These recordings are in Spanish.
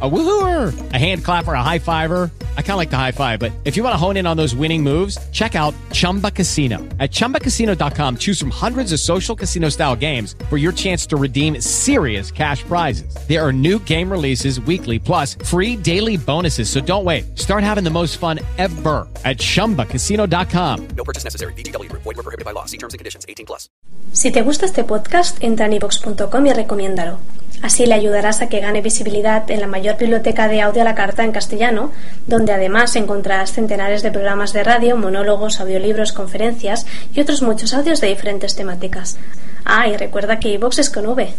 A woohooer, a hand clapper, a high fiver. I kind of like the high five, but if you want to hone in on those winning moves, check out Chumba Casino. At ChumbaCasino.com, choose from hundreds of social casino style games for your chance to redeem serious cash prizes. There are new game releases weekly, plus free daily bonuses. So don't wait. Start having the most fun ever at ChumbaCasino.com. No purchase necessary. BGW. Void were prohibited by law. See terms and conditions. 18 plus. Si te gusta este podcast, entra en iVox.com y recomiéndalo. Así le ayudarás a que gane visibilidad en la mayor biblioteca de audio a la carta en castellano, donde además encontrarás centenares de programas de radio, monólogos, audiolibros, conferencias y otros muchos audios de diferentes temáticas. Ah, y recuerda que iVox es con V.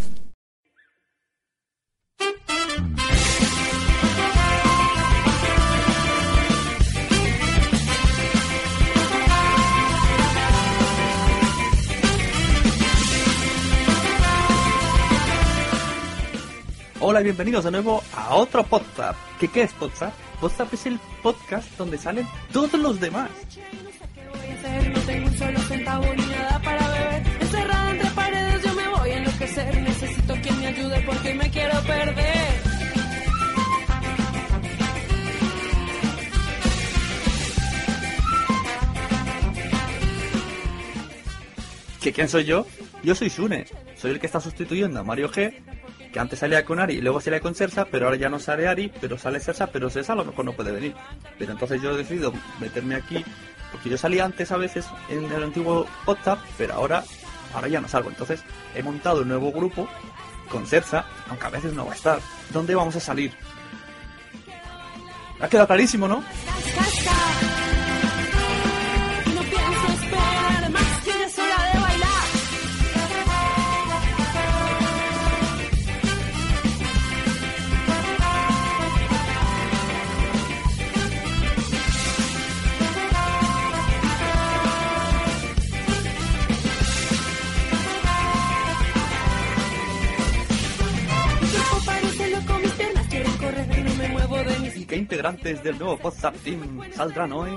Hola y bienvenidos de nuevo a otro podcast. ¿Qué, qué es podcast? Podcast es el podcast donde salen todos los demás. No tengo un solo centavo ni nada para beber. Encerrada entre paredes, yo me voy a enloquecer. Necesito quien me ayude porque me quiero perder. ¿Que quién soy yo? Yo soy Sune. Soy el que está sustituyendo a Mario G. Que antes salía con Ari y luego salía con Cersa, pero ahora ya no sale Ari, pero sale Cersa, pero Cersa a lo mejor no puede venir. Pero entonces yo he decidido meterme aquí, porque yo salía antes a veces en el antiguo podcast, pero ahora, ahora ya no salgo. Entonces he montado un nuevo grupo con Cersa, aunque a veces no va a estar. ¿Dónde vamos a salir? Ha quedado clarísimo, ¿no? Qué integrantes del nuevo WhatsApp Team saldrán hoy?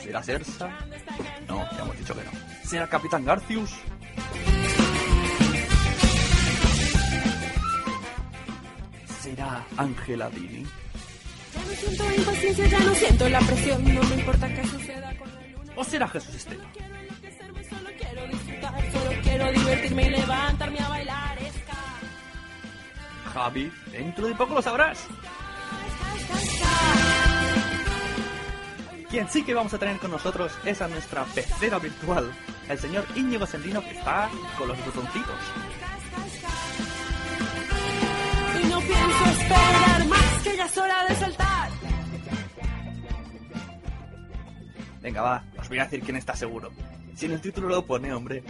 ¿Será Cersa? No, ya hemos dicho que no. ¿Será Capitán Garcius? ¿Será Ángela Dini? Ya no siento impaciencia, ya no siento la presión. No me importa qué suceda con la luna. ¿O será Jesús Esteban? Quiero enloquecerme, solo quiero disfrutar. Solo quiero divertirme y levantarme a bailar. Javi, dentro de poco lo sabrás. Quien sí que vamos a tener con nosotros es a nuestra pecera virtual, el señor Íñigo Sendino que está con los botoncitos. Y no pienso esperar más que ya es hora de saltar. Venga, va, os voy a decir quién está seguro. Si en el título lo pone, hombre.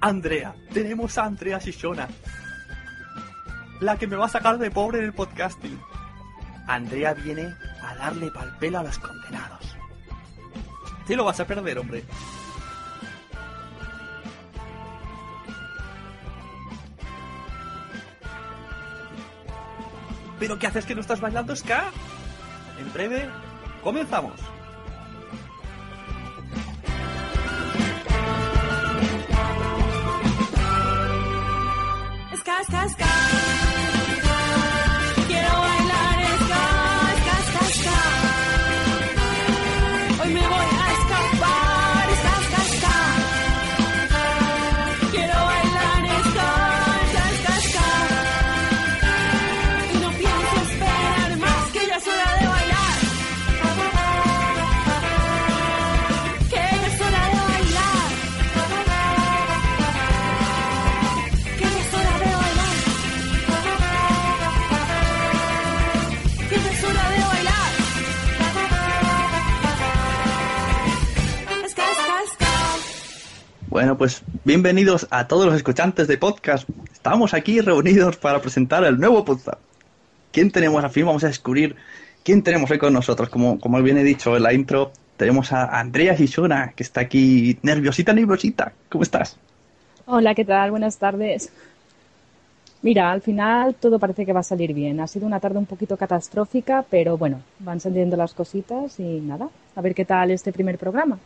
Andrea, tenemos a Andrea Shishona. La que me va a sacar de pobre en el podcasting. Andrea viene a darle pal pelo a los condenados. Te lo vas a perder, hombre. ¿Pero qué haces que no estás bailando ska? En breve, comenzamos. Ska, ska, ska. Bueno, pues bienvenidos a todos los escuchantes de podcast. Estamos aquí reunidos para presentar el nuevo podcast. ¿Quién tenemos al fin? Vamos a descubrir quién tenemos hoy con nosotros. Como, como bien he dicho en la intro, tenemos a Andrea Shishona, que está aquí nerviosita, nerviosita. ¿Cómo estás? Hola, ¿qué tal? Buenas tardes. Mira, al final todo parece que va a salir bien. Ha sido una tarde un poquito catastrófica, pero bueno, van saliendo las cositas y nada, a ver qué tal este primer programa.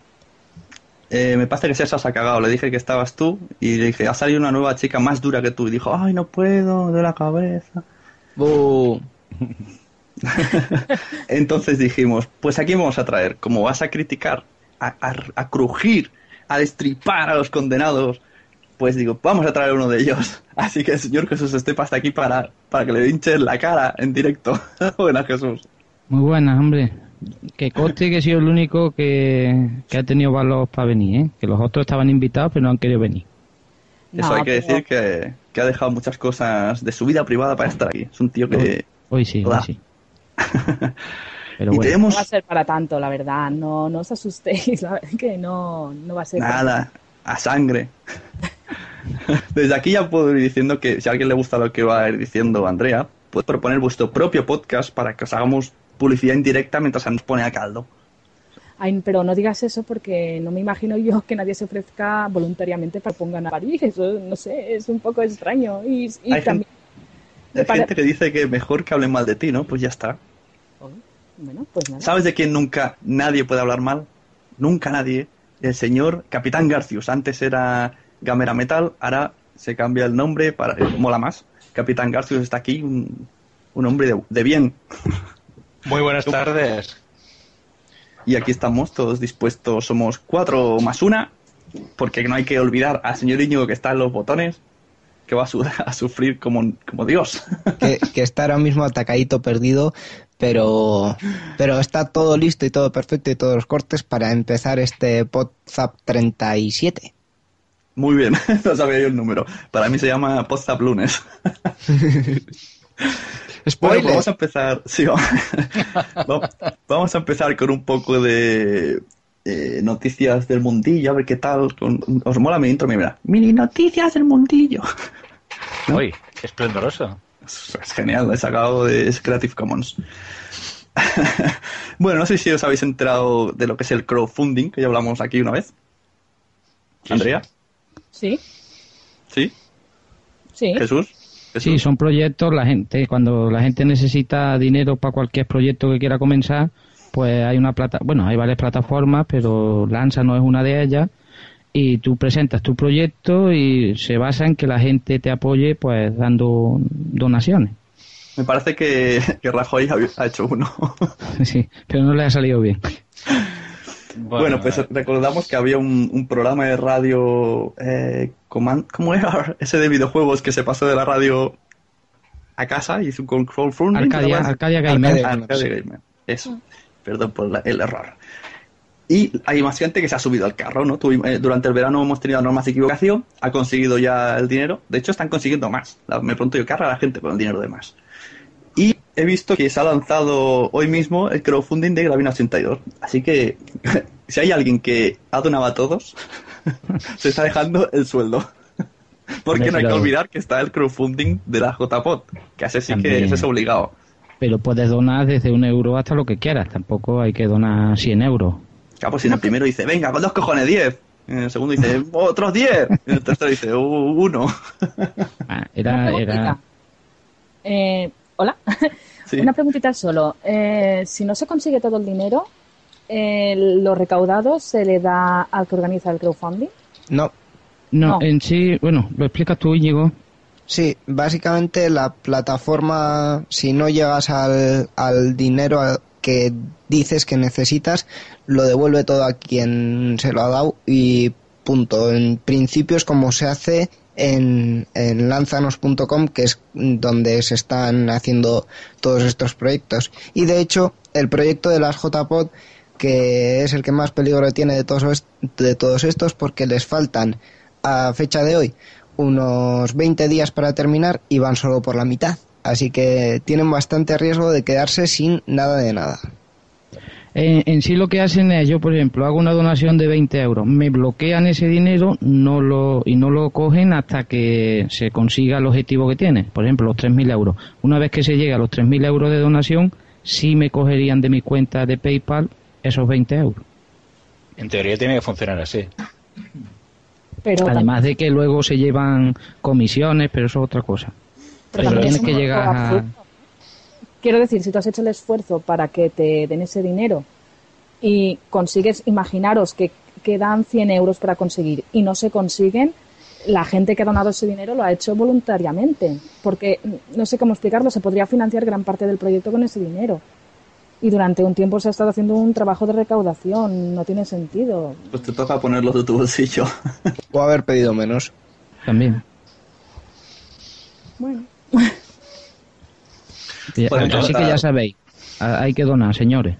Eh, me parece que César se ha cagado. Le dije que estabas tú y le dije, ha salido una nueva chica más dura que tú. Y dijo, ay, no puedo, de la cabeza. Entonces dijimos, pues aquí vamos a traer, como vas a criticar, a, a- a crujir, a destripar a los condenados, pues digo, vamos a traer uno de ellos. Así que el señor Jesús Estepa está aquí para, para que le hinches la cara en directo. Buenas, Jesús. Muy buenas, hombre. Que conste que he sido el único que, que ha tenido valor para venir, ¿eh? Que los otros estaban invitados pero no han querido venir. Eso hay que pero- decir que, que ha dejado muchas cosas de su vida privada para estar aquí. Es un tío que... Hoy sí, hoy sí. Pero y bueno, tenemos... No va a ser para tanto, la verdad. No, no os asustéis, la verdad que no, no va a ser. para- Nada, a sangre. Desde aquí ya puedo ir diciendo que si a alguien le gusta lo que va a ir diciendo Andrea, puede proponer vuestro propio podcast para que os hagamos publicidad indirecta mientras se nos pone a caldo. Ay, pero no digas eso porque no me imagino yo que nadie se ofrezca voluntariamente para que pongan a París. Eso, no sé, es un poco extraño. Y, y Hay también, Hay para- gente que dice que mejor que hablen mal de ti, ¿no? Pues ya está. bueno, pues nada. ¿Sabes de quién nunca nadie puede hablar mal? Nunca nadie. El señor Capitán Garcius. Antes era Gamera Metal, ahora se cambia el nombre para... eh, mola más. Capitán Garcius está aquí, un, un hombre de, de bien. Muy buenas tardes. Y aquí estamos todos dispuestos. Somos cuatro más una, porque no hay que olvidar al señor Íñigo que está en los botones, que va a, su- a sufrir como, como Dios. que, que está ahora mismo atacadito, perdido, pero, pero está todo listo y todo perfecto y todos los cortes para empezar este WhatsApp 37. Muy bien, no sabía yo el número. Para mí se llama Podzap Lunes. Bueno, pues vamos a empezar. Sí, vamos, a empezar con un poco de eh, noticias del mundillo, a ver qué tal. con- ¿Os mola mi intro? Mira, mini noticias del mundillo. Uy, qué esplendoroso. Es, es genial, lo he sacado de es Creative Commons. bueno, no sé si os habéis enterado de lo que es el crowdfunding, que ya hablamos aquí una vez. Andrea, Sí, ¿sí? sí. ¿Jesús? ¿Jesús? sí, son proyectos, la gente, cuando la gente necesita dinero para cualquier proyecto que quiera comenzar, pues hay una plata, bueno, hay varias plataformas, pero Lanza no es una de ellas, y tú presentas tu proyecto y se basa en que la gente te apoye, pues dando donaciones. Me parece que, que Rajoy ha, ha hecho uno. Sí, pero no le ha salido bien. Bueno, pues recordamos que había un, un programa de radio. Eh, ¿Cómo era? Ese de videojuegos que se pasó de la radio a casa y hizo un crowdfunding. Arcadia. Arcadia Gamer. Arcadia. Arcadia Gamer. Eso. Perdón por la- el error. Y hay más gente que se ha subido al carro, ¿no? Eh, durante el verano hemos tenido normas de equivocación, ha conseguido ya el dinero. De hecho, están consiguiendo más. La- me pregunto yo, ¿qué hará la gente con el dinero de más? Y he visto que se ha lanzado hoy mismo el crowdfunding de Gravina 82. Así que, si hay alguien que ha donado a todos, se está dejando el sueldo. Porque no hay que olvidar que está el crowdfunding de la JPOT, que ese sí que ese es obligado. Pero puedes donar desde un euro hasta lo que quieras, tampoco hay que donar 100 euros. Claro, pues si en el primero dice, venga, con dos cojones, 10. En el segundo dice, otros 10. En el tercero dice, "Uh, uno. Ah, Era, era, Eh, Hola. Sí. Una preguntita solo. Eh, si no se consigue todo el dinero, eh, ¿lo recaudado se le da al que organiza el crowdfunding? No, no, No. en sí, bueno, lo explicas tú, Íñigo. sí, básicamente la plataforma, si no llegas al, al dinero que dices que necesitas, lo devuelve todo a quien se lo ha dado y punto. En principio es como se hace en, en lanzanos.com, que es donde se están haciendo todos estos proyectos. Y de hecho, el proyecto de las JPod, que es el que más peligro tiene de todos, de todos estos, porque les faltan a fecha de hoy unos 20 días para terminar y van solo por la mitad. Así que tienen bastante riesgo de quedarse sin nada de nada. En, en sí lo que hacen es, yo por ejemplo, hago una donación de 20 euros, me bloquean ese dinero no lo, y no lo cogen hasta que se consiga el objetivo que tiene. Por ejemplo, los 3.000 euros. Una vez que se llega a los 3.000 euros de donación, sí me cogerían de mi cuenta de PayPal esos 20 euros. En teoría tiene que funcionar así. Pero Además de que luego se llevan comisiones, pero eso es otra cosa. Pero Pero tienes que llegar a... Quiero decir, si tú has hecho el esfuerzo para que te den ese dinero y consigues, imaginaros que que dan 100 euros para conseguir y no se consiguen, la gente que ha donado ese dinero lo ha hecho voluntariamente, porque no sé cómo explicarlo, se podría financiar gran parte del proyecto con ese dinero. Y durante un tiempo se ha estado haciendo un trabajo de recaudación, no tiene sentido. Pues te toca ponerlo de tu bolsillo. O haber pedido menos. También. Bueno, Podemos Así que ya sabéis, a- hay que donar, señores.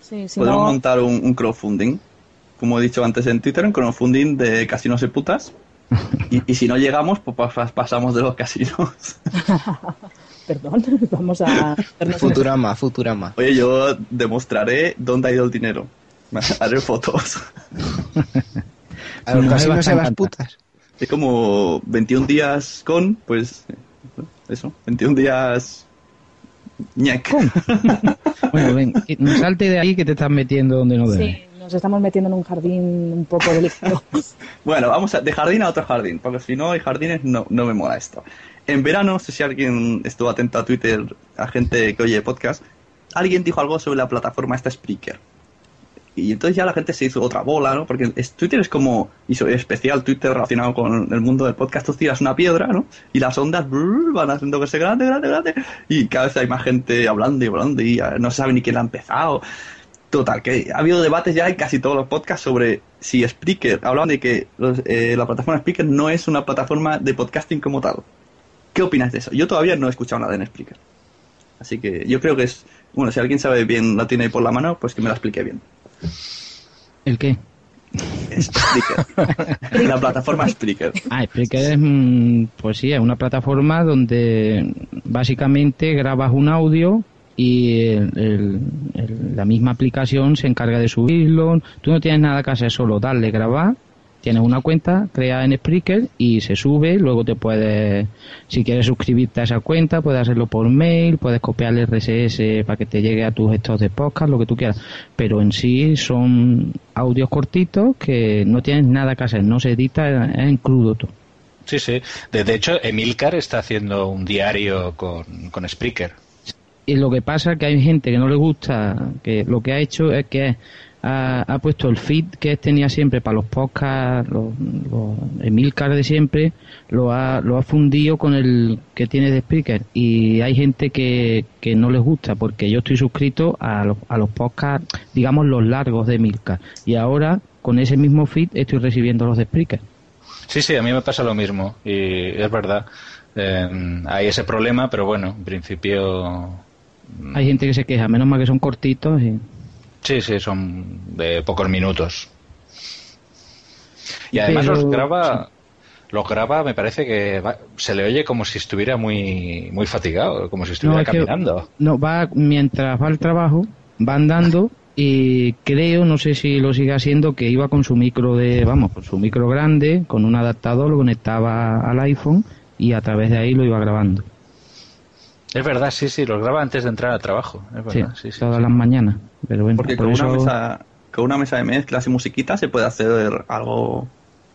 sí, si Podemos no, montar un, un crowdfunding, como he dicho antes en Twitter, un crowdfunding de casinos y putas. Y, y si no llegamos, pues pas- pasamos de los casinos. perdón, vamos a Futurama, Futurama. Oye, yo demostraré dónde ha ido el dinero. Haré fotos. A los No, casinos a las putas. Es como 21 días con, pues, eso, 21 días... ñac. Bueno, ven, salte de ahí que te estás metiendo donde no debes. Sí, nos estamos metiendo en un jardín un poco delicado. Bueno, vamos a, de jardín a otro jardín, porque si no hay jardines no, no me mola esto. En verano, no sé si alguien estuvo atento a Twitter, a gente que oye podcast, alguien dijo algo sobre la plataforma esta Spreaker. Y entonces ya la gente se hizo otra bola, ¿no? Porque Twitter es como, y so- especial Twitter relacionado con el mundo del podcast, tú tiras una piedra, ¿no? Y las ondas brrr, van haciendo que se grande, grande, grande. Y cada vez hay más gente hablando y hablando y ya no se sabe ni quién la ha empezado. Total, que ha habido debates ya en casi todos los podcasts sobre si Spreaker, hablan de que los- eh, la plataforma Spreaker no es una plataforma de podcasting como tal. ¿Qué opinas de eso? Yo todavía no he escuchado nada en Spreaker. Así que yo creo que es, bueno, si alguien sabe bien, la tiene ahí por la mano, pues que me la explique bien. ¿El qué? Spreaker. la plataforma Spreaker. Ah, Spreaker es, mm, pues sí, es una plataforma donde básicamente grabas un audio y el- el- el- la misma aplicación se encarga de subirlo. Tú no tienes nada que hacer, solo darle grabar. Tienes una cuenta creada en Spreaker y se sube. Luego te puedes, si quieres suscribirte a esa cuenta, puedes hacerlo por mail, puedes copiar el RSS para que te llegue a tus gestos de podcast, lo que tú quieras. Pero en sí son audios cortitos que no tienes nada que hacer, no se edita, es en crudo todo. Sí, sí. De, de hecho, Emilcar está haciendo un diario con, con Spreaker. Y lo que pasa es que hay gente que no le gusta, que lo que ha hecho es que ha, ha puesto el feed que tenía siempre para los podcasts, los, los Emilcar de siempre, lo ha, lo ha fundido con el que tiene de Spreaker. Y hay gente que, que no les gusta, porque yo estoy suscrito a los, a los podcasts, digamos, los largos de Emilcar. Y ahora, con ese mismo feed, estoy recibiendo los de Spreaker. Sí, sí, a mí me pasa lo mismo. Y es verdad. Eh, hay ese problema, pero bueno, en principio. Hay gente que se queja, menos mal que son cortitos. Y... Sí, sí, son de pocos minutos. Y además Pero- los graba. Los graba, me parece que va- se le oye como si estuviera muy muy fatigado, como si estuviera caminando. no, va mientras va al trabajo, va andando y creo, no sé si lo sigue haciendo, que iba con su micro de, vamos, con su micro grande, con un adaptador, lo conectaba al iPhone y a través de ahí lo iba grabando. Es verdad, sí, sí, los graba antes de entrar al trabajo. Es Sí, verdad, sí, sí. todas las mañanas. Pero bueno, Porque por con eso- una, mesa, con una mesa de mezclas y musiquita se puede hacer algo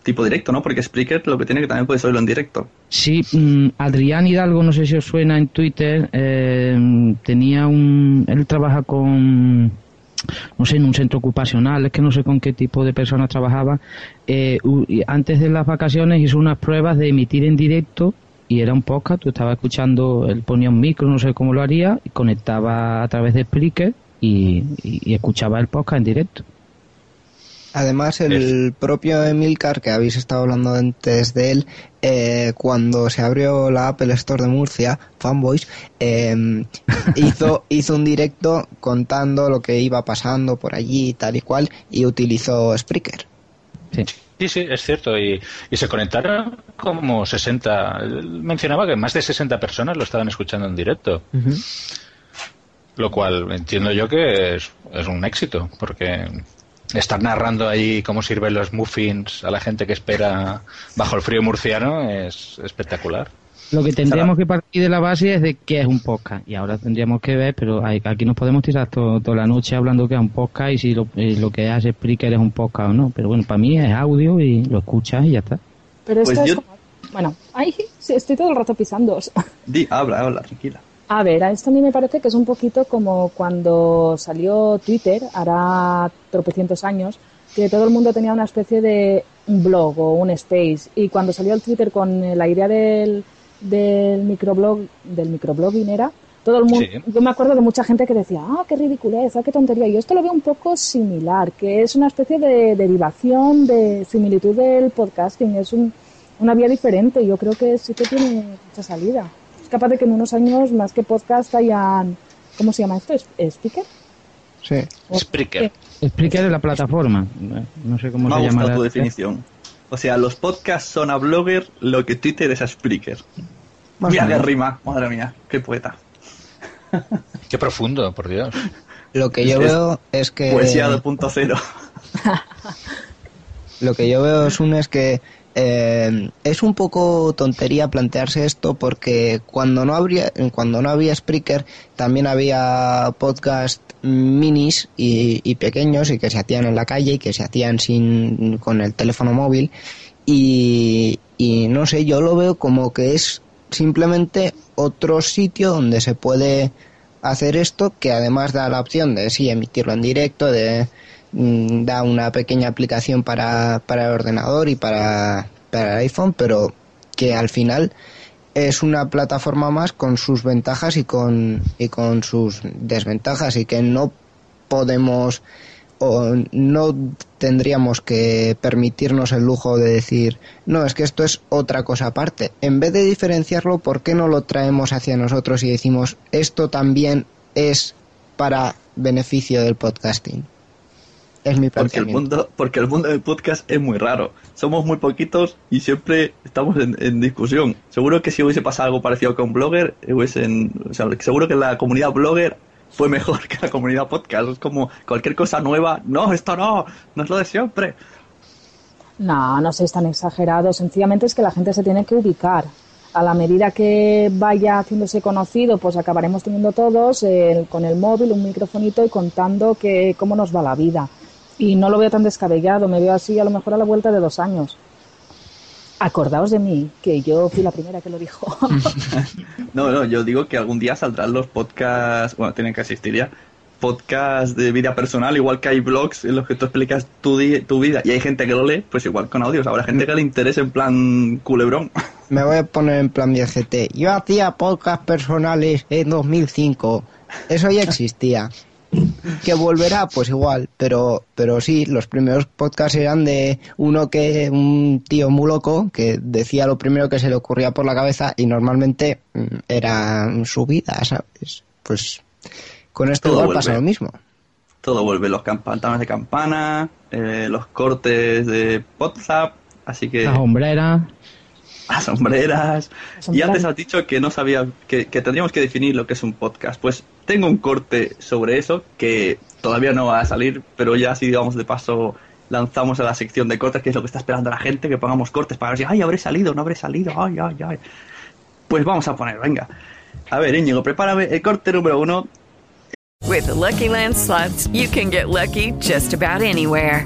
tipo directo, ¿no? Porque Spreaker lo que tiene que también puedes oírlo en directo. Sí, mm, Adrián Hidalgo, no sé si os suena en Twitter, eh, tenía un... Él trabaja con, no sé, en un centro ocupacional, es que no sé con qué tipo de personas trabajaba. Eh, antes de las vacaciones hizo unas pruebas de emitir en directo y era un podcast, tú estabas escuchando, él ponía un micro, no sé cómo lo haría, y conectaba a través de Spreaker y, y- y escuchaba el podcast en directo. Además, el propio Emilcar, que habéis estado hablando antes de él, eh, cuando se abrió la Apple Store de Murcia, Fanboys, eh, hizo, hizo un directo contando lo que iba pasando por allí, tal y cual, y utilizó Spreaker. Sí. Sí, sí, es cierto. Y, y se conectaron como 60. él Mencionaba que más de 60 personas lo estaban escuchando en directo. Lo cual entiendo yo que es, es un éxito, porque estar narrando ahí cómo sirven los muffins a la gente que espera bajo el frío murciano es espectacular. Lo que tendríamos que partir de la base es de qué es un podcast. Y ahora tendríamos que ver, pero hay- aquí nos podemos tirar to- toda la noche hablando que es un podcast y si lo, lo que hace Spreaker es un podcast o no. Pero bueno, para mí es audio y lo escuchas y ya está. Pero esto Pues es yo- como... Bueno, ay, sí, estoy todo el rato pisando. Di, habla, habla, tranquila. A ver, a esto a mí me parece que es un poquito como cuando salió Twitter, hará tropecientos años, que todo el mundo tenía una especie de un blog o un space. Y cuando salió el Twitter con eh, la idea del, del microblog, del microblogging era, todo el mundo, Sí. yo me acuerdo de mucha gente que decía, ah, qué ridiculez, ah, qué tontería. Yo esto lo veo un poco similar, que es una especie de derivación de similitud del podcasting, es un- una vía diferente. Yo creo que sí que tiene mucha salida. Es capaz de que en unos años, más que podcast, hayan, ¿cómo se llama esto? ¿Es- ¿Speaker? Sí. Spreaker. Spreaker es la plataforma. Eh, No sé cómo Me se llama. tu definición. O sea, los podcasts son a Blogger lo que Twitter es a Spreaker. Más Mira qué rima, madre mía, qué poeta. Qué profundo, por Dios. Lo que yo Es- veo es que Poesía 2.0. lo que yo veo es un es que eh, es un poco tontería plantearse esto porque cuando no habría cuando no había Spreaker también había podcast minis y, y pequeños y que se hacían en la calle y que se hacían sin con el teléfono móvil. Y, y no sé yo lo veo como que es simplemente otro sitio donde se puede hacer esto que además da la opción de sí emitirlo en directo de mm, da una pequeña aplicación para, para el ordenador y para, para el iPhone pero que al final es una plataforma más con sus ventajas y con y con sus desventajas y que no podemos o no tendríamos que permitirnos el lujo de decir, no, es que esto es otra cosa aparte. En vez de diferenciarlo, ¿por qué no lo traemos hacia nosotros y decimos, esto también es para beneficio del podcasting? Es mi Porque el, mundo, porque el mundo del podcast es muy raro. Somos muy poquitos y siempre estamos en, en discusión. Seguro que si hubiese pasado algo parecido con Blogger, hubiesen, o sea, seguro que la comunidad Blogger fue mejor que la comunidad podcast. Es como cualquier cosa nueva. No, esto no, no es lo de siempre. No, no seis tan exagerados. Sencillamente es que la gente se tiene que ubicar. A la medida que vaya haciéndose conocido, pues acabaremos teniendo todos con el móvil un microfonito y contando que cómo nos va la vida. Y no lo veo tan descabellado, me veo así a lo mejor a la vuelta de dos años. Acordaos de mí, que yo fui la primera que lo dijo. No, no, yo digo que algún día saldrán los podcasts, bueno, tienen que existir ya, podcasts de vida personal, igual que hay blogs en los que tú explicas tu, di- tu vida y hay gente que lo lee, pues igual con audios. Habrá gente que le interese en plan culebrón. Me voy a poner en plan GT. Yo hacía podcast personales en 2005. Eso ya existía. Que volverá, pues igual, pero, pero sí, los primeros podcasts eran de uno que, un tío muy loco, que decía lo primero que se le ocurría por la cabeza y normalmente mm, era su vida, ¿sabes? Pues con esto Todo igual vuelve. pasa lo mismo. Todo vuelve, los pantalones de campana, eh, los cortes de WhatsApp, así que Las hombreras. las sombreras. Y antes has dicho que no sabía, que, que tendríamos que definir lo que es un podcast. Pues tengo un corte sobre eso que todavía no va a salir, pero ya así digamos de paso lanzamos a la sección de cortes, que es lo que está esperando la gente, que pongamos cortes para ver si, ay, habré salido, no habré salido, ay, ay, ay. Pues vamos a poner, venga. A ver, Íñigo, prepárame el corte número uno. With the Lucky Land slots, you can get lucky just about anywhere.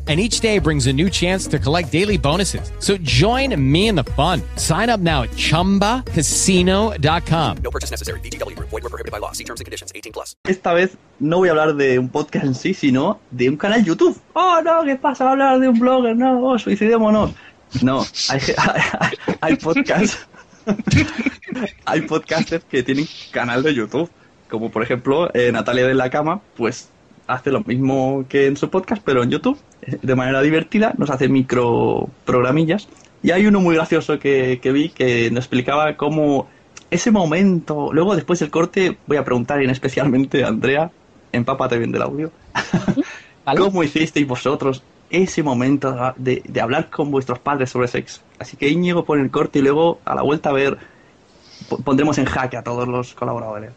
And each day brings a new chance to collect daily bonuses. So join me in the fun. Sign up now at chumbacasino.com. No purchase necessary. VGW Group. Void were prohibited by law. See terms and conditions. 18 plus. Esta vez no voy a hablar de un podcast en sí, sino de un canal YouTube. Oh, no, ¿qué pasa? Hablar de un blogger, no, oh, suicidémonos. No, hay, hay, hay podcasts. hay podcasters que tienen canal de YouTube. Como por ejemplo, eh, Natalia de la Cama, pues hace lo mismo que en su podcast, pero en YouTube, eh, de manera divertida, nos hace micro programillas. Y hay uno muy gracioso que, que vi que nos explicaba cómo ese momento, luego después del corte voy a preguntar y en especialmente a Andrea, empápate bien del audio, cómo hicisteis vosotros ese momento de, de hablar con vuestros padres sobre sexo. Así que Íñigo pone el corte y luego a la vuelta a ver po- pondremos en jaque a todos los colaboradores.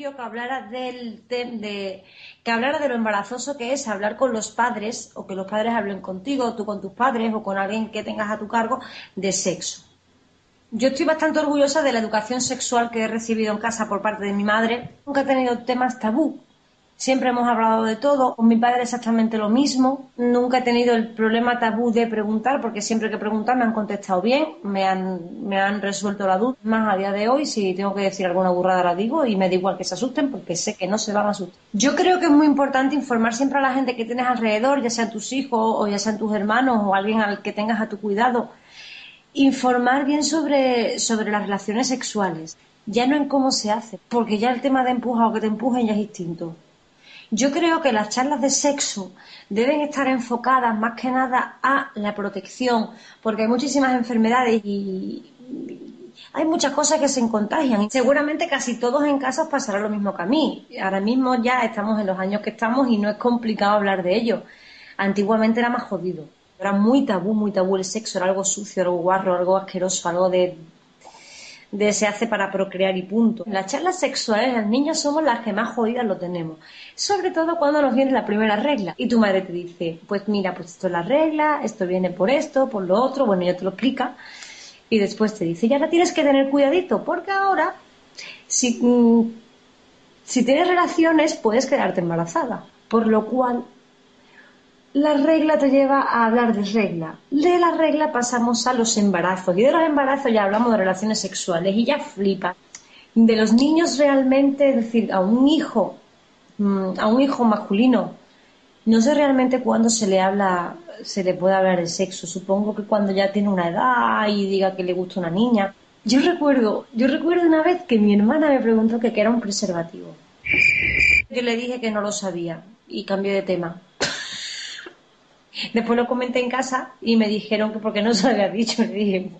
Que hablara del tem- de que hablara de lo embarazoso que es hablar con los padres o que los padres hablen contigo, tú con tus padres o con alguien que tengas a tu cargo de sexo. Yo estoy bastante orgullosa de la educación sexual que he recibido en casa por parte de mi madre. Nunca he tenido temas tabú. Siempre hemos hablado de todo. Con mi padre exactamente lo mismo. Nunca he tenido el problema tabú de preguntar, porque siempre que he preguntado me han contestado bien, me han, me han resuelto la duda. Más a día de hoy, si tengo que decir alguna burrada la digo y me da igual que se asusten porque sé que no se van a asustar. Yo creo que es muy importante informar siempre a la gente que tienes alrededor, ya sean tus hijos o ya sean tus hermanos o alguien al que tengas a tu cuidado informar bien sobre, sobre las relaciones sexuales, ya no en cómo se hace, porque ya el tema de empujar o que te empujen ya es distinto. Yo creo que las charlas de sexo deben estar enfocadas más que nada a la protección, porque hay muchísimas enfermedades y hay muchas cosas que se contagian. Seguramente casi todos en casa os pasará lo mismo que a mí. Ahora mismo ya estamos en los años que estamos y no es complicado hablar de ello. Antiguamente era más jodido. Era muy tabú, muy tabú el sexo, era algo sucio, algo guarro, algo asqueroso, algo de, de se hace para procrear y punto. Las charlas sexuales, las niñas somos las que más jodidas lo tenemos. Sobre todo cuando nos viene la primera regla. Y tu madre te dice, pues mira, pues esto es la regla, esto viene por esto, por lo otro, bueno, ya te lo explica. Y después te dice, ya la tienes que tener cuidadito, porque ahora, si, mm, si tienes relaciones, puedes quedarte embarazada. Por lo cual, la regla te lleva a hablar de regla. De la regla pasamos a los embarazos. Y de los embarazos ya hablamos de relaciones sexuales y ya flipa. De los niños realmente, es decir, a un hijo, mm, a un hijo masculino, no sé realmente cuándo se le habla, se le puede hablar de sexo. Supongo que cuando ya tiene una edad y diga que le gusta una niña. Yo recuerdo, yo recuerdo una vez que mi hermana me preguntó que qué era un preservativo. Yo le dije que no lo sabía y cambié de tema. Después lo comenté en casa y me dijeron que porque no se lo había dicho. Le dije,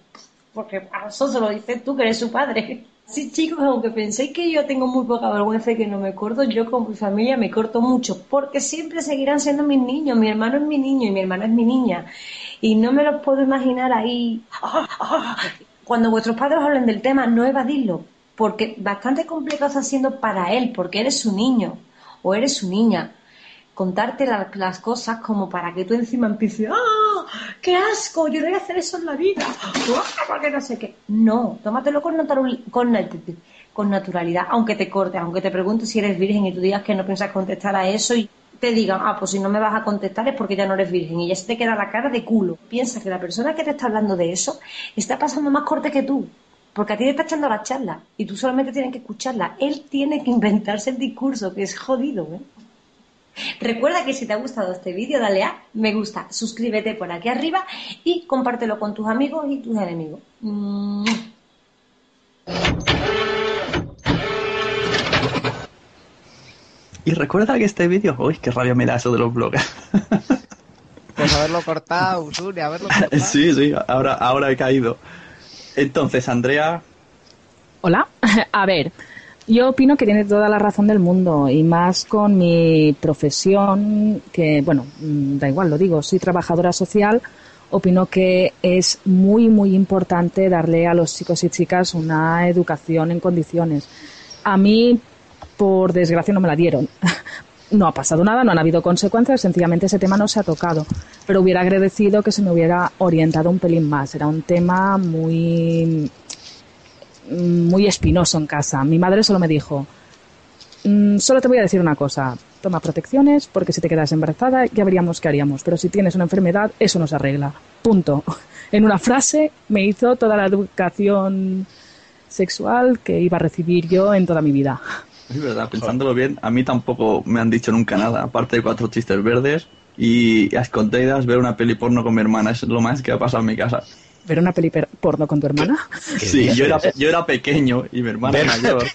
porque a eso se lo dices tú, que eres su padre. Sí, chicos, aunque penséis que yo tengo muy poca vergüenza y que no me corto, yo con mi familia me corto mucho, porque siempre seguirán siendo mis niños. Mi hermano es mi niño y mi hermana es mi niña. Y no me los puedo imaginar ahí. Cuando vuestros padres hablen del tema, no evadidlo, porque bastante complicado está siendo para él, porque eres su niño o eres su niña contarte la- las cosas como para que tú encima empieces, ¡ah! ¡Qué asco! Yo no voy a hacer eso en la vida. ¡Ah! Porque no sé qué. No, tómatelo con, con, nat- con naturalidad, aunque te corte, aunque te pregunte si eres virgen y tú digas que no piensas contestar a eso y te digan, ah, pues si no me vas a contestar es porque ya no eres virgen y ya se te queda la cara de culo. Piensa que la persona que te está hablando de eso está pasando más corte que tú. Porque a ti te está echando la charla y tú solamente tienes que escucharla. Él tiene que inventarse el discurso, que es jodido, ¿eh? Recuerda que si te ha gustado este vídeo, dale a me gusta, suscríbete por aquí arriba y compártelo con tus amigos y tus enemigos. Y recuerda que este vídeo, uy, qué rabia me da eso de los blogs. Pues haberlo cortado, Usuri, haberlo cortado. sí, sí, ahora, ahora he caído. Entonces, Andrea, Hola. A ver, yo opino que tiene toda la razón del mundo y más con mi profesión, que, bueno, mm, da igual, lo digo, soy trabajadora social. Opino que es muy, muy importante darle a los chicos y chicas una educación en condiciones. A mí, por desgracia, no me la dieron. No ha pasado nada, no han habido consecuencias, sencillamente ese tema no se ha tocado. Pero hubiera agradecido que se me hubiera orientado un pelín más. Era un tema muy muy espinoso en casa. Mi madre solo me dijo, "Mm, solo te voy a decir una cosa, toma protecciones porque si te quedas embarazada ya veríamos qué haríamos, pero si tienes una enfermedad eso no se arregla. Punto. En una frase me hizo toda la educación sexual que iba a recibir yo en toda mi vida. es verdad, pensándolo bien, a mí tampoco me han dicho nunca nada, aparte de cuatro chistes verdes y a escondidas ver una peli porno con mi hermana, es lo más que ha pasado en mi casa. ¿Ver una peli porno con tu hermana? Sí, yo era, yo era pequeño y mi hermana mayor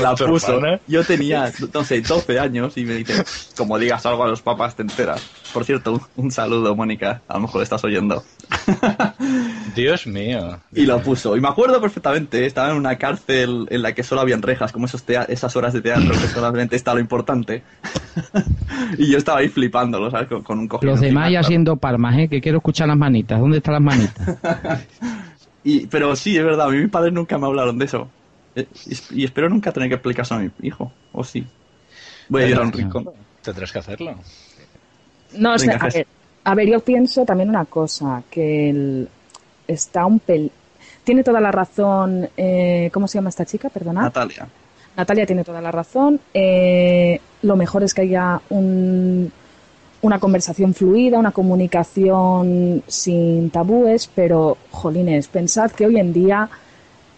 la, puso. hermana. Yo tenía, no sé, 12 años y me dice, como digas algo a los papás te enteras. Por cierto, un, un saludo, Mónica, a lo mejor estás oyendo. Dios mío. Y lo puso. Y me acuerdo perfectamente, estaba en una cárcel en la que solo habían rejas, como esos esas horas de teatro que solamente está lo importante. y yo estaba ahí flipándolo, ¿sabes? Con, con un cojín Los demás ya haciendo palmas, ¿eh? Que quiero escuchar las manitas. ¿Dónde están las manitas? Y, pero sí, es verdad, a mí mis padres nunca me hablaron de eso. Eh, Y, y espero nunca tener que explicarse a mi hijo. O sí. Voy a ir a un rincón. Tendrás que hacerlo. No, o sea, a, Ges. ver, a ver, yo pienso también una cosa, que el- está un pel... Tiene toda la razón, eh, ¿cómo se llama esta chica? Perdona. Natalia. Natalia tiene toda la razón. eh, lo mejor es que haya un- una conversación fluida, una comunicación sin tabúes, pero, jolines, pensad que hoy en día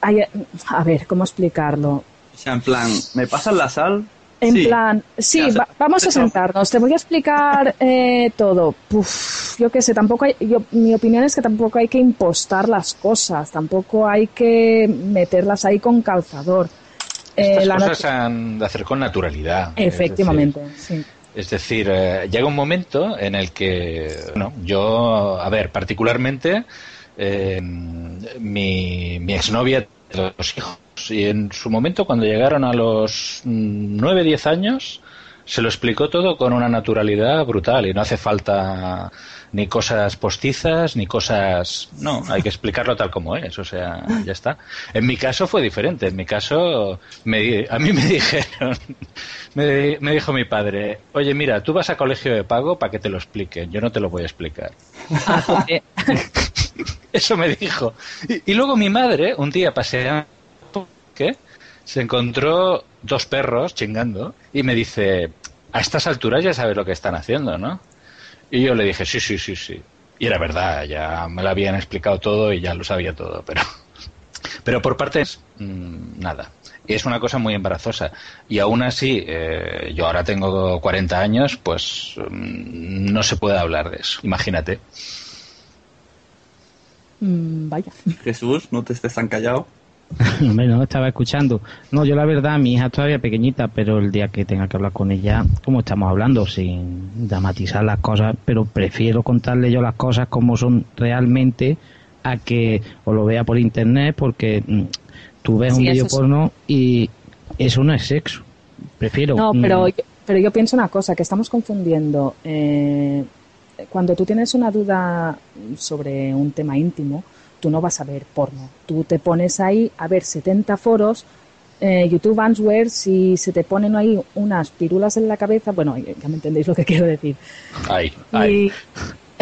hay... A ver, ¿cómo explicarlo? O sea, en plan, ¿me pasan la sal? En Sí. plan, sí, va- vamos a sentarnos. Te voy a explicar eh, todo. Puf, yo qué sé, tampoco hay, yo, mi opinión es que tampoco hay que impostar las cosas, tampoco hay que meterlas ahí con calzador. Eh, Estas cosas se han de hacer con naturalidad. es Efectivamente, sí. decir- Es decir, eh, llega un momento en el que, bueno, yo, a ver, particularmente, eh, mi, mi exnovia tiene dos Y en su momento, cuando llegaron a los 9, 10 años, se lo explicó todo con una naturalidad brutal. Y no hace falta ni cosas postizas ni cosas no hay que explicarlo tal como es o sea ya está. En mi caso fue diferente. En mi caso me, a mí me dijeron me, me dijo mi padre oye mira tú vas a colegio de pago para que te lo expliquen. Yo no te lo voy a explicar eso me dijo. Y, y luego mi madre un día paseando ¿qué? se encontró dos perros chingando y me dice, a estas alturas ya sabes lo que están haciendo, ¿no? Y yo le dije, sí, sí, sí, sí. Y era verdad, ya me lo habían explicado todo y ya lo sabía todo, pero, pero por partes, mm, nada. Y es una cosa muy embarazosa. Y aún así, eh, yo ahora tengo 40 años, pues mm, no se puede hablar de eso. Imagínate. Mm, vaya. Jesús, no te estés tan callado. No, estaba escuchando. No, yo la verdad, mi hija es todavía pequeñita, pero el día que tenga que hablar con ella, como estamos hablando, sin dramatizar las cosas, pero prefiero contarle yo las cosas como son realmente a que o lo vea por internet, porque mm, tú ves Sí, un vídeo porno y eso no es sexo. Prefiero. No, mm, pero, pero yo pienso una cosa, que estamos confundiendo. eh, cuando tú tienes una duda sobre un tema íntimo, tú no vas a ver porno. Tú te pones ahí a ver 70 foros, eh, YouTube Answers, y se te ponen ahí unas pirulas en la cabeza. Bueno, ya me entendéis lo que quiero decir. Ay, ay, Y-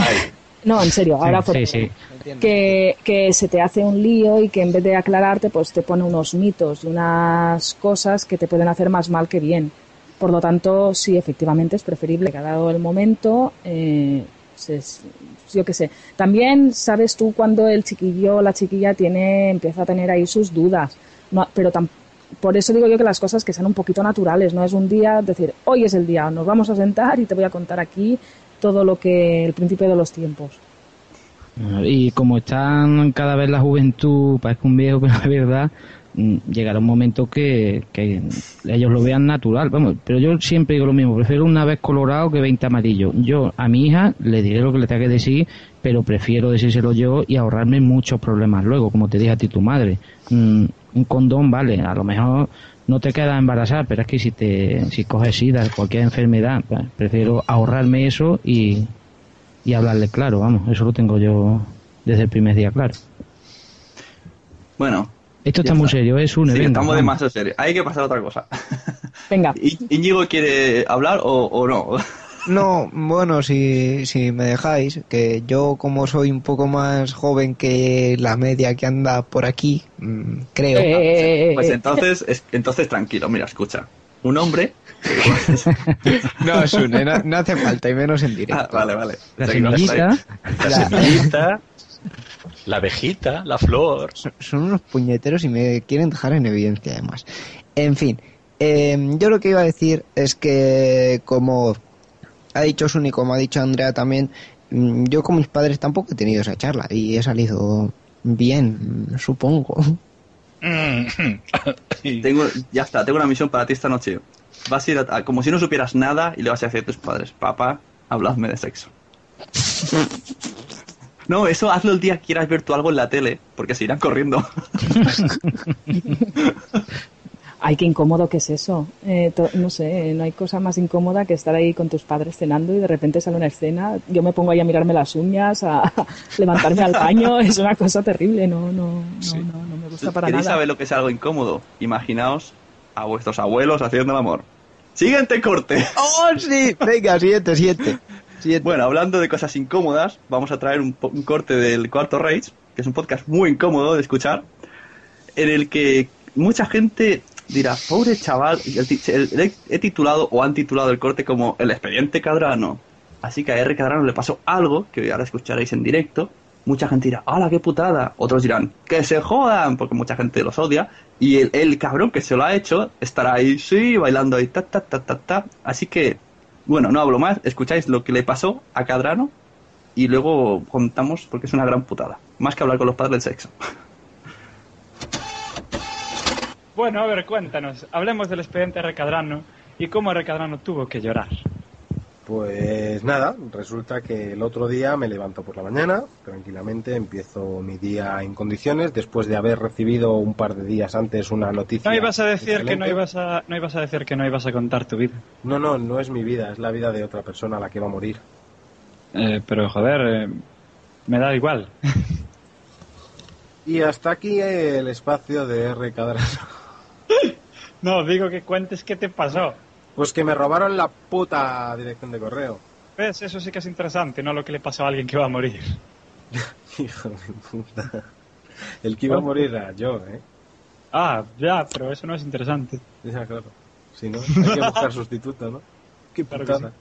No, en serio, ahora sí, sí, broma. que, que se te hace un lío y que en vez de aclararte, pues te pone unos mitos y unas cosas que te pueden hacer más mal que bien. Por lo tanto, sí, efectivamente es preferible que ha dado el momento, eh, yo qué sé. También sabes tú cuando el chiquillo o la chiquilla tiene, empieza a tener ahí sus dudas. Pero por eso digo yo que las cosas que sean un poquito naturales, no es un día decir, hoy es el día, nos vamos a sentar y te voy a contar aquí todo lo que el principio de los tiempos. Y como están cada vez la juventud, parece un viejo, pero es verdad, llegará un momento que, que ellos lo vean natural. Vamos, pero yo siempre digo lo mismo, prefiero una vez colorado que 20 amarillo. Yo a mi hija le diré lo que le tenga que decir, pero prefiero decírselo yo y ahorrarme muchos problemas luego, como te dije a ti tu madre. Mm, un condón, vale, a lo mejor no te quedas embarazada, pero es que si te si coges sida, cualquier enfermedad, prefiero ahorrarme eso y, y hablarle claro, vamos, eso lo tengo yo desde el primer día claro. Bueno. Esto está muy serio, es un Sí, evento. estamos vamos. demasiado serios. Hay que pasar a otra cosa. Venga. ¿Y- ¿Íñigo quiere hablar o, o no? No, bueno, si, si me dejáis, que yo como soy un poco más joven que la media que anda por aquí, mm, creo. Eh, Pues entonces, es- entonces tranquilo, mira, escucha. Un hombre. No, Sune, no, no hace falta, y menos en directo. Ah, vale, vale. La semillita. La semillita, la abejita, la flor. Son, son unos puñeteros y me quieren dejar en evidencia además. En fin, eh, yo lo que iba a decir es que como ha dicho Sune y como ha dicho Andrea también, mm, yo con mis padres tampoco he tenido esa charla y he salido bien, mm, supongo. Tengo, ya está, tengo una misión para ti esta noche. Vas a ir a- a- como si no supieras nada y le vas a decir a tus padres, papá, habladme de sexo. No, eso hazlo el día que quieras ver tú algo en la tele, porque se irán corriendo. Ay, qué incómodo que es eso. Eh, no sé, no hay cosa más incómoda que estar ahí con tus padres cenando y de repente sale una escena. Yo me pongo ahí a mirarme las uñas, a levantarme al baño. Es una cosa terrible. No, no, no, no, no me gusta para ¿Queréis nada. saber lo que es algo incómodo? Imaginaos a vuestros abuelos haciendo el amor. Siguiente corte. ¡Oh, sí! Venga, siguiente, siguiente. Bueno, hablando de cosas incómodas, vamos a traer un, corte del Cuarto Rage, que es un podcast muy incómodo de escuchar, en el que mucha gente dirá, pobre chaval, he titulado o han titulado el corte como El expediente Cadrano. Así que a R. Cadrano le pasó algo, que ahora escucharéis en directo. Mucha gente dirá, ¡hala, qué putada! Otros dirán, ¡que se jodan! Porque mucha gente los odia. Y el cabrón que se lo ha hecho estará ahí, sí, bailando ahí, ta, ta, ta, ta, ta. Así que, bueno, no hablo más. Escucháis lo que le pasó a Cadrano y luego contamos porque es una gran putada. Más que hablar con los padres del sexo. Bueno, a ver, cuéntanos. Hablemos del expediente Recadrano y cómo Recadrano tuvo que llorar. Pues nada, resulta que el otro día me levanto por la mañana, tranquilamente empiezo mi día en condiciones, después de haber recibido un par de días antes una noticia. No ibas a decir que no ibas a, no ibas a decir que no ibas a contar tu vida. No, no, no es mi vida, es la vida de otra persona la que va a morir. Eh, pero joder, eh, me da igual. Y hasta aquí el espacio de R. Cadrano. No, digo que cuentes qué te pasó. Pues que me robaron la puta dirección de correo. ¿Ves? Eso sí que es interesante, no lo que le pasó a alguien que va a morir. Hijo de puta. El que iba a morir era yo, ¿eh? Ah, ya, pero eso no es interesante. Ya, claro. Si no, hay que buscar sustituto, ¿no? Qué Claro que putada.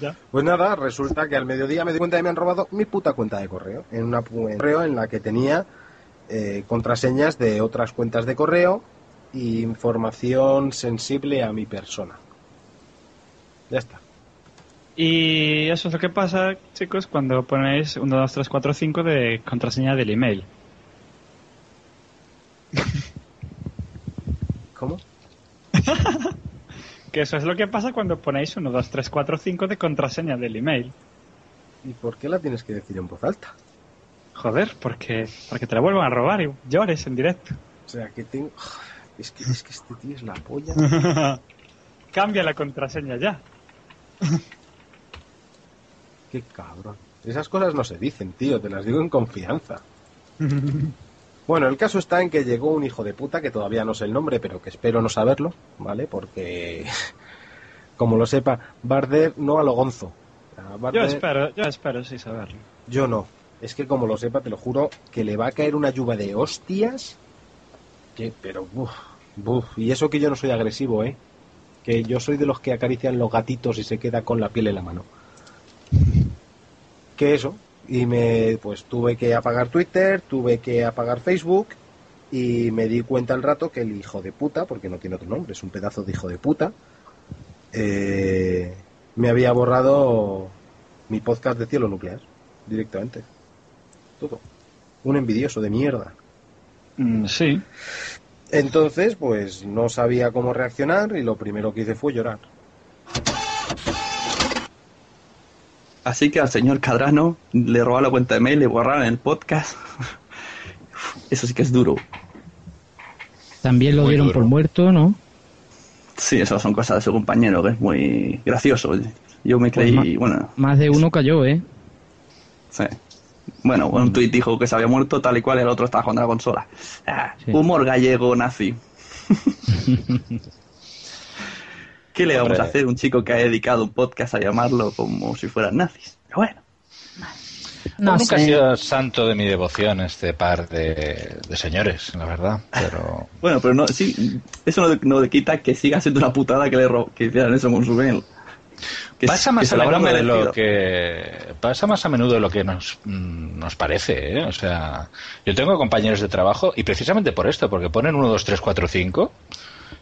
Ya. Pues nada, resulta que al mediodía me di cuenta de que me han robado mi puta cuenta de correo. En una en correo en la que tenía eh, contraseñas de otras cuentas de correo e información sensible a mi persona. Ya está. Y eso es lo que pasa, chicos, cuando ponéis 1, 2, 3, 4, 5 de contraseña del email. ¿Cómo? Que eso es lo que pasa cuando ponéis 1, 2, 3, 4, 5 de contraseña del email. ¿Y por qué la tienes que decir en voz alta? Joder, porque, porque te la vuelvan a robar y llores en directo. O sea, que tengo... Es que, es que este tío es la polla. Cambia la contraseña ya. Qué cabrón. Esas cosas no se dicen, tío, te las digo en confianza. Bueno, el caso está en que llegó un hijo de puta, que todavía no sé el nombre, pero que espero no saberlo, ¿vale? Porque, como lo sepa, Barder no a lo gonzo. Yo espero, yo espero sí saberlo. Yo no. Es que como lo sepa, te lo juro, que le va a caer una lluvia de hostias. Que, pero, buf, buf. Y eso que yo no soy agresivo, ¿eh? Que yo soy de los que acarician los gatitos y se queda con la piel en la mano. Que eso. Y me, pues tuve que apagar Twitter, tuve que apagar Facebook. Y me di cuenta al rato que el hijo de puta, porque no tiene otro nombre, es un pedazo de hijo de puta, eh, me había borrado mi podcast de cielo nuclear directamente. Todo. Un envidioso de mierda. Mm, sí. Entonces, pues no sabía cómo reaccionar y lo primero que hice fue llorar. Así que al señor Cadrano le robaron la cuenta de mail, le borraron el podcast. Eso sí que es duro. También lo Muy dieron duro. por muerto, ¿no? Sí, eso son cosas de su compañero, que es muy gracioso. Yo me Pues creí, bueno, Más de uno cayó, ¿eh? sí. Bueno, un tuit dijo que se había muerto tal y cual el otro estaba jugando a la consola. Ah, Sí. Humor gallego nazi. ¿Qué le vamos Hombre. a hacer? Un chico que ha dedicado un podcast a llamarlo como si fueran nazis. Pero bueno. No nunca ha sido santo de mi devoción este par de, de señores, la verdad. Pero Bueno, pero no, sí, eso no, no quita que siga siendo una putada que le ro- que hicieran eso con su mail. Que, pasa más a menudo de lo que pasa más a menudo de lo que nos nos parece, ¿eh? O sea, yo tengo compañeros de trabajo y precisamente por esto, porque ponen 1 2 3 4 5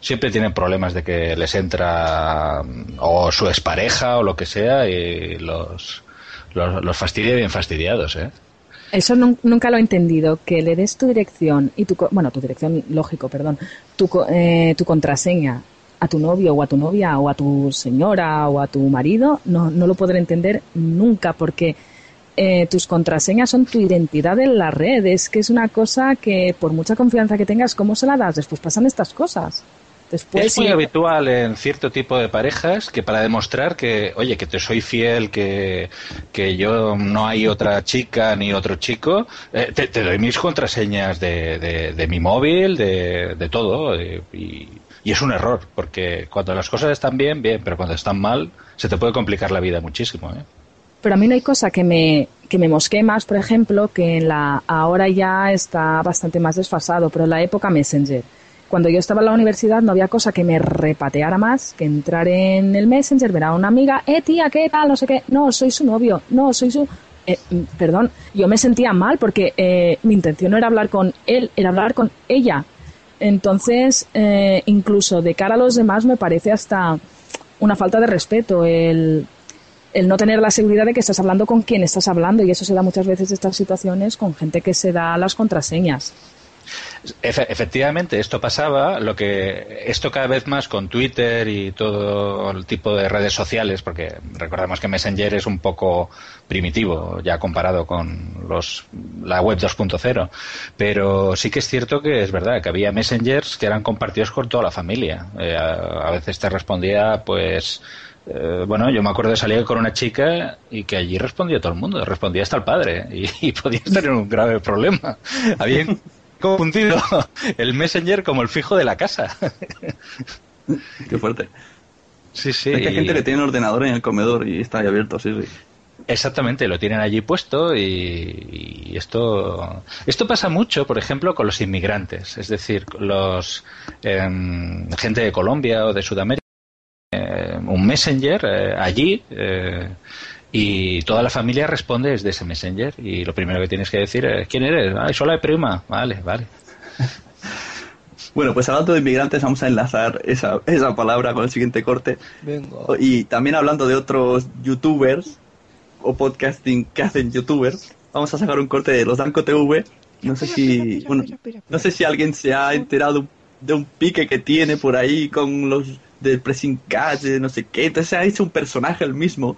siempre tienen problemas de que les entra o su expareja o lo que sea y los los, los fastidia bien fastidiados, ¿eh? Eso nun- nunca lo he entendido, que le des tu dirección y tu, co- bueno, tu dirección, lógico, perdón, tu, co- eh, tu contraseña a tu novio o a tu novia o a tu señora o a tu marido, no, no lo podré entender nunca porque eh, tus contraseñas son tu identidad en la red. Es que es una cosa que, por mucha confianza que tengas, ¿cómo se la das? Después pasan estas cosas. Después, es muy habitual en cierto tipo de parejas que para demostrar que, oye, que te soy fiel, que, que yo no hay otra chica ni otro chico, eh, te, te doy mis contraseñas de, de, de mi móvil, de, de todo. eh, y, y es un error, porque cuando las cosas están bien, bien, pero cuando están mal, se te puede complicar la vida muchísimo. ¿eh? Pero a mí no hay cosa que me, que me mosquee más, por ejemplo, que en la ahora ya está bastante más desfasado, pero en la época Messenger. Cuando yo estaba en la universidad no había cosa que me repateara más que entrar en el Messenger, ver a una amiga, eh tía, ¿qué tal? No sé qué, no, soy su novio, no, soy su... Eh, mm, perdón, yo me sentía mal porque eh, mi intención no era hablar con él, era hablar con ella. Entonces, eh, incluso de cara a los demás me parece hasta una falta de respeto el, el no tener la seguridad de que estás hablando con quien estás hablando y eso se da muchas veces estas situaciones con gente que se da las contraseñas. Efe- efectivamente, esto pasaba, lo que esto cada vez más con Twitter y todo el tipo de redes sociales, porque recordamos que Messenger es un poco primitivo ya comparado con los la web 2.0, pero sí que es cierto que es verdad que había messengers que eran compartidos con toda la familia. Eh, a, veces te respondía, pues eh, bueno, yo me acuerdo de salir con una chica y que allí respondía todo el mundo, respondía hasta el padre y, y podías tener un grave problema. Habían confundido el Messenger como el fijo de la casa. Qué fuerte. Sí, sí. Es que hay y- gente que tiene un ordenador en el comedor y está ahí abierto, sí, sí. Exactamente, lo tienen allí puesto y, y esto esto pasa mucho, por ejemplo, con los inmigrantes, es decir, los em, gente de Colombia o de Sudamérica, eh, un messenger eh, allí eh, y toda la familia responde desde ese messenger y lo primero que tienes que decir es quién eres, ay, soy la prima, vale, vale. Bueno, pues hablando de inmigrantes, vamos a enlazar esa, esa palabra con el siguiente corte. Y también hablando de otros youtubers o podcasting que hacen youtubers, vamos a sacar un corte de los Danco TV. No sé si, bueno, no sé si alguien se ha enterado de un pique que tiene por ahí con los del pressing catch, de no sé qué. Entonces se ha hecho un personaje el mismo,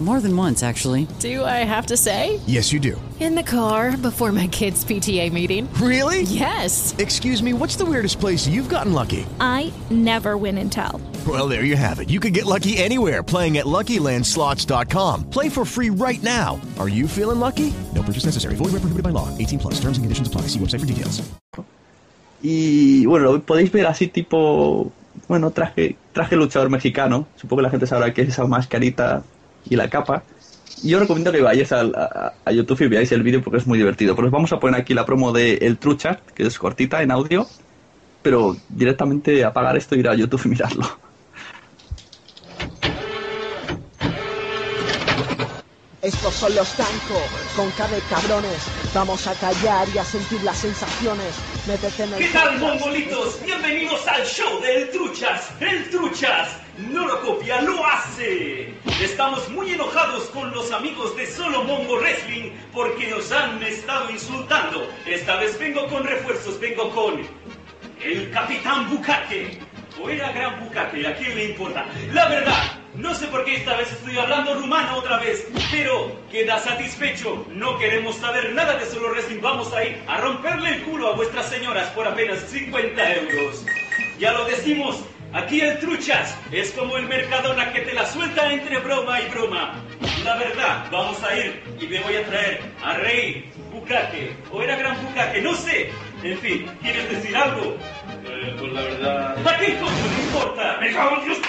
More than once, actually. Do I have to say? Yes, you do. In the car before my kids' PTA meeting. Really? Yes. Excuse me, what's the weirdest place you've gotten lucky? I never win and tell. Well, there you have it. You can get lucky anywhere playing at LuckyLandSlots.com. Play for free right now. Are you feeling lucky? No purchase necessary. Void where prohibited by law. 18 plus. Terms and conditions apply. See website for details. Y bueno, podéis ver así tipo, bueno, traje, traje luchador mexicano. Supongo que la gente sabrá que es esa mascarita y la capa. Y yo recomiendo que vayáis al- a, a YouTube y veáis el vídeo porque es muy divertido. Pero os vamos a poner aquí la promo de El Trucha, que es cortita en audio. Pero directamente apagar esto, ir a YouTube y mirarlo. Estos son los Danco, con K de cabrones. Vamos a callar y a sentir las sensaciones. Métete en el ¿Qué tal, mongolitos? Bienvenidos al show del Truchas. El Truchas no lo copia, lo hace. Estamos muy enojados con los amigos de Solo Mongo Wrestling porque nos han estado insultando. Esta vez vengo con refuerzos, vengo con el Capitán Bukake. O era Gran Bukake, ¿a quién le importa? La verdad, no sé por qué esta vez estoy hablando rumano otra vez, pero queda satisfecho. No queremos saber nada de solo wrestling. Vamos a ir a romperle el culo a vuestras señoras por apenas 50 euros. Ya lo decimos, aquí el truchas es como el Mercadona que te la suelta entre broma y broma. La verdad, vamos a ir y me voy a traer a Rey Bukake. O era Gran Bukake, no sé. En fin, ¿quieres decir algo? Eh, pues la verdad... ¿A qué coño le importa? ¡Me cago en Dios!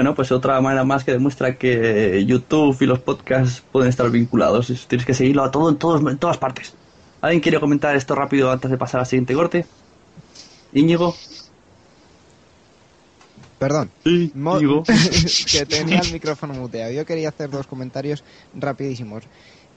Bueno, pues otra manera más que demuestra que YouTube y los podcasts pueden estar vinculados. Es- Tienes que seguirlo a todo en, todos, en todas partes. ¿Alguien quiere comentar esto rápido antes de pasar al siguiente corte? Íñigo. Perdón. Digo. que tenía el micrófono muteado. Yo quería hacer dos comentarios rapidísimos.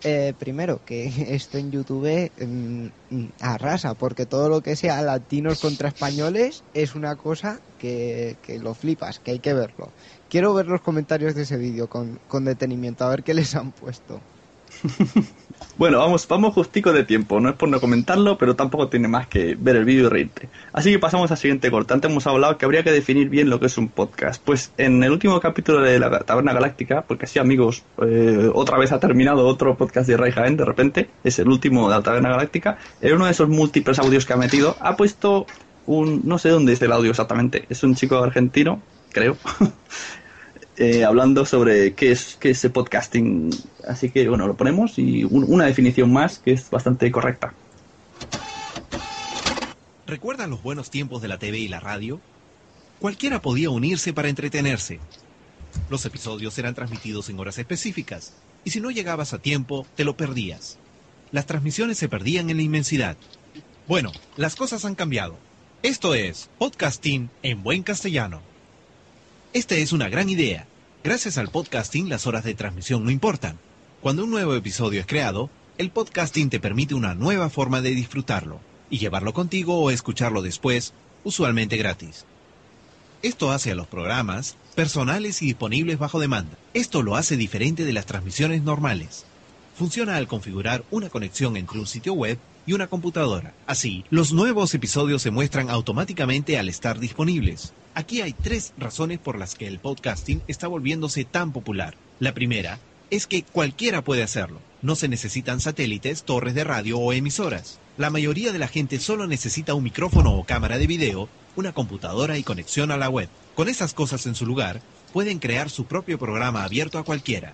Eh, primero, que esto en YouTube mm, mm, arrasa, porque todo lo que sea latinos contra españoles es una cosa que, que lo flipas, que hay que verlo. Quiero ver los comentarios de ese vídeo con, con detenimiento, a ver qué les han puesto. Bueno, vamos, vamos justico de tiempo. No es por no comentarlo, pero tampoco tiene más que ver el vídeo y reírte. Así que pasamos al siguiente corte. Antes hemos hablado que habría que definir bien lo que es un podcast. Pues en el último capítulo de la Taberna Galáctica, porque sí, amigos, eh, otra vez ha terminado otro podcast de Ray Jaén, de repente, es el último de la Taberna Galáctica. En uno de esos múltiples audios que ha metido, ha puesto un. No sé dónde es el audio exactamente. Es un chico argentino, creo. eh, hablando sobre qué es, qué es el podcasting. Así que bueno, lo ponemos y un- una definición más que es bastante correcta. ¿Recuerdan los buenos tiempos de la TV y la radio? Cualquiera podía unirse para entretenerse. Los episodios eran transmitidos en horas específicas, y si no llegabas a tiempo, te lo perdías. Las transmisiones se perdían en la inmensidad. Bueno, las cosas han cambiado. Esto es podcasting en buen castellano. Esta es una gran idea. Gracias al podcasting las horas de transmisión no importan. Cuando un nuevo episodio es creado, el podcasting te permite una nueva forma de disfrutarlo y llevarlo contigo o escucharlo después, usualmente gratis. Esto hace a los programas personales y disponibles bajo demanda. Esto lo hace diferente de las transmisiones normales. Funciona al configurar una conexión entre un sitio web y una computadora. Así, los nuevos episodios se muestran automáticamente al estar disponibles. Aquí hay tres razones por las que el podcasting está volviéndose tan popular. La primera es que cualquiera puede hacerlo. No se necesitan satélites, torres de radio o emisoras. La mayoría de la gente solo necesita un micrófono o cámara de video, una computadora y conexión a la web. Con esas cosas en su lugar, pueden crear su propio programa abierto a cualquiera.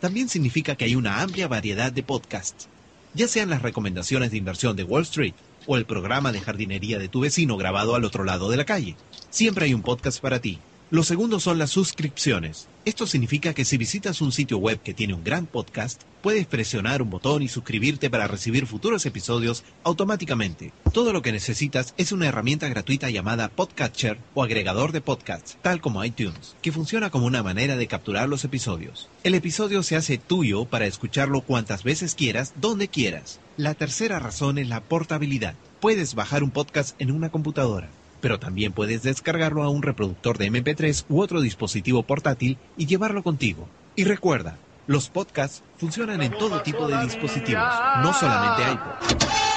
También significa que hay una amplia variedad de podcasts, ya sean las recomendaciones de inversión de Wall Street o el programa de jardinería de tu vecino grabado al otro lado de la calle. Siempre hay un podcast para ti. Los segundos son las suscripciones. Esto significa que si visitas un sitio web que tiene un gran podcast, puedes presionar un botón y suscribirte para recibir futuros episodios automáticamente. Todo lo que necesitas es una herramienta gratuita llamada Podcatcher o agregador de podcasts, tal como iTunes, que funciona como una manera de capturar los episodios. El episodio se hace tuyo para escucharlo cuantas veces quieras, donde quieras. La tercera razón es la portabilidad. Puedes bajar un podcast en una computadora pero también puedes descargarlo a un reproductor de MP3 u otro dispositivo portátil y llevarlo contigo. Y recuerda, los podcasts funcionan en todo tipo de dispositivos, no solamente iPod.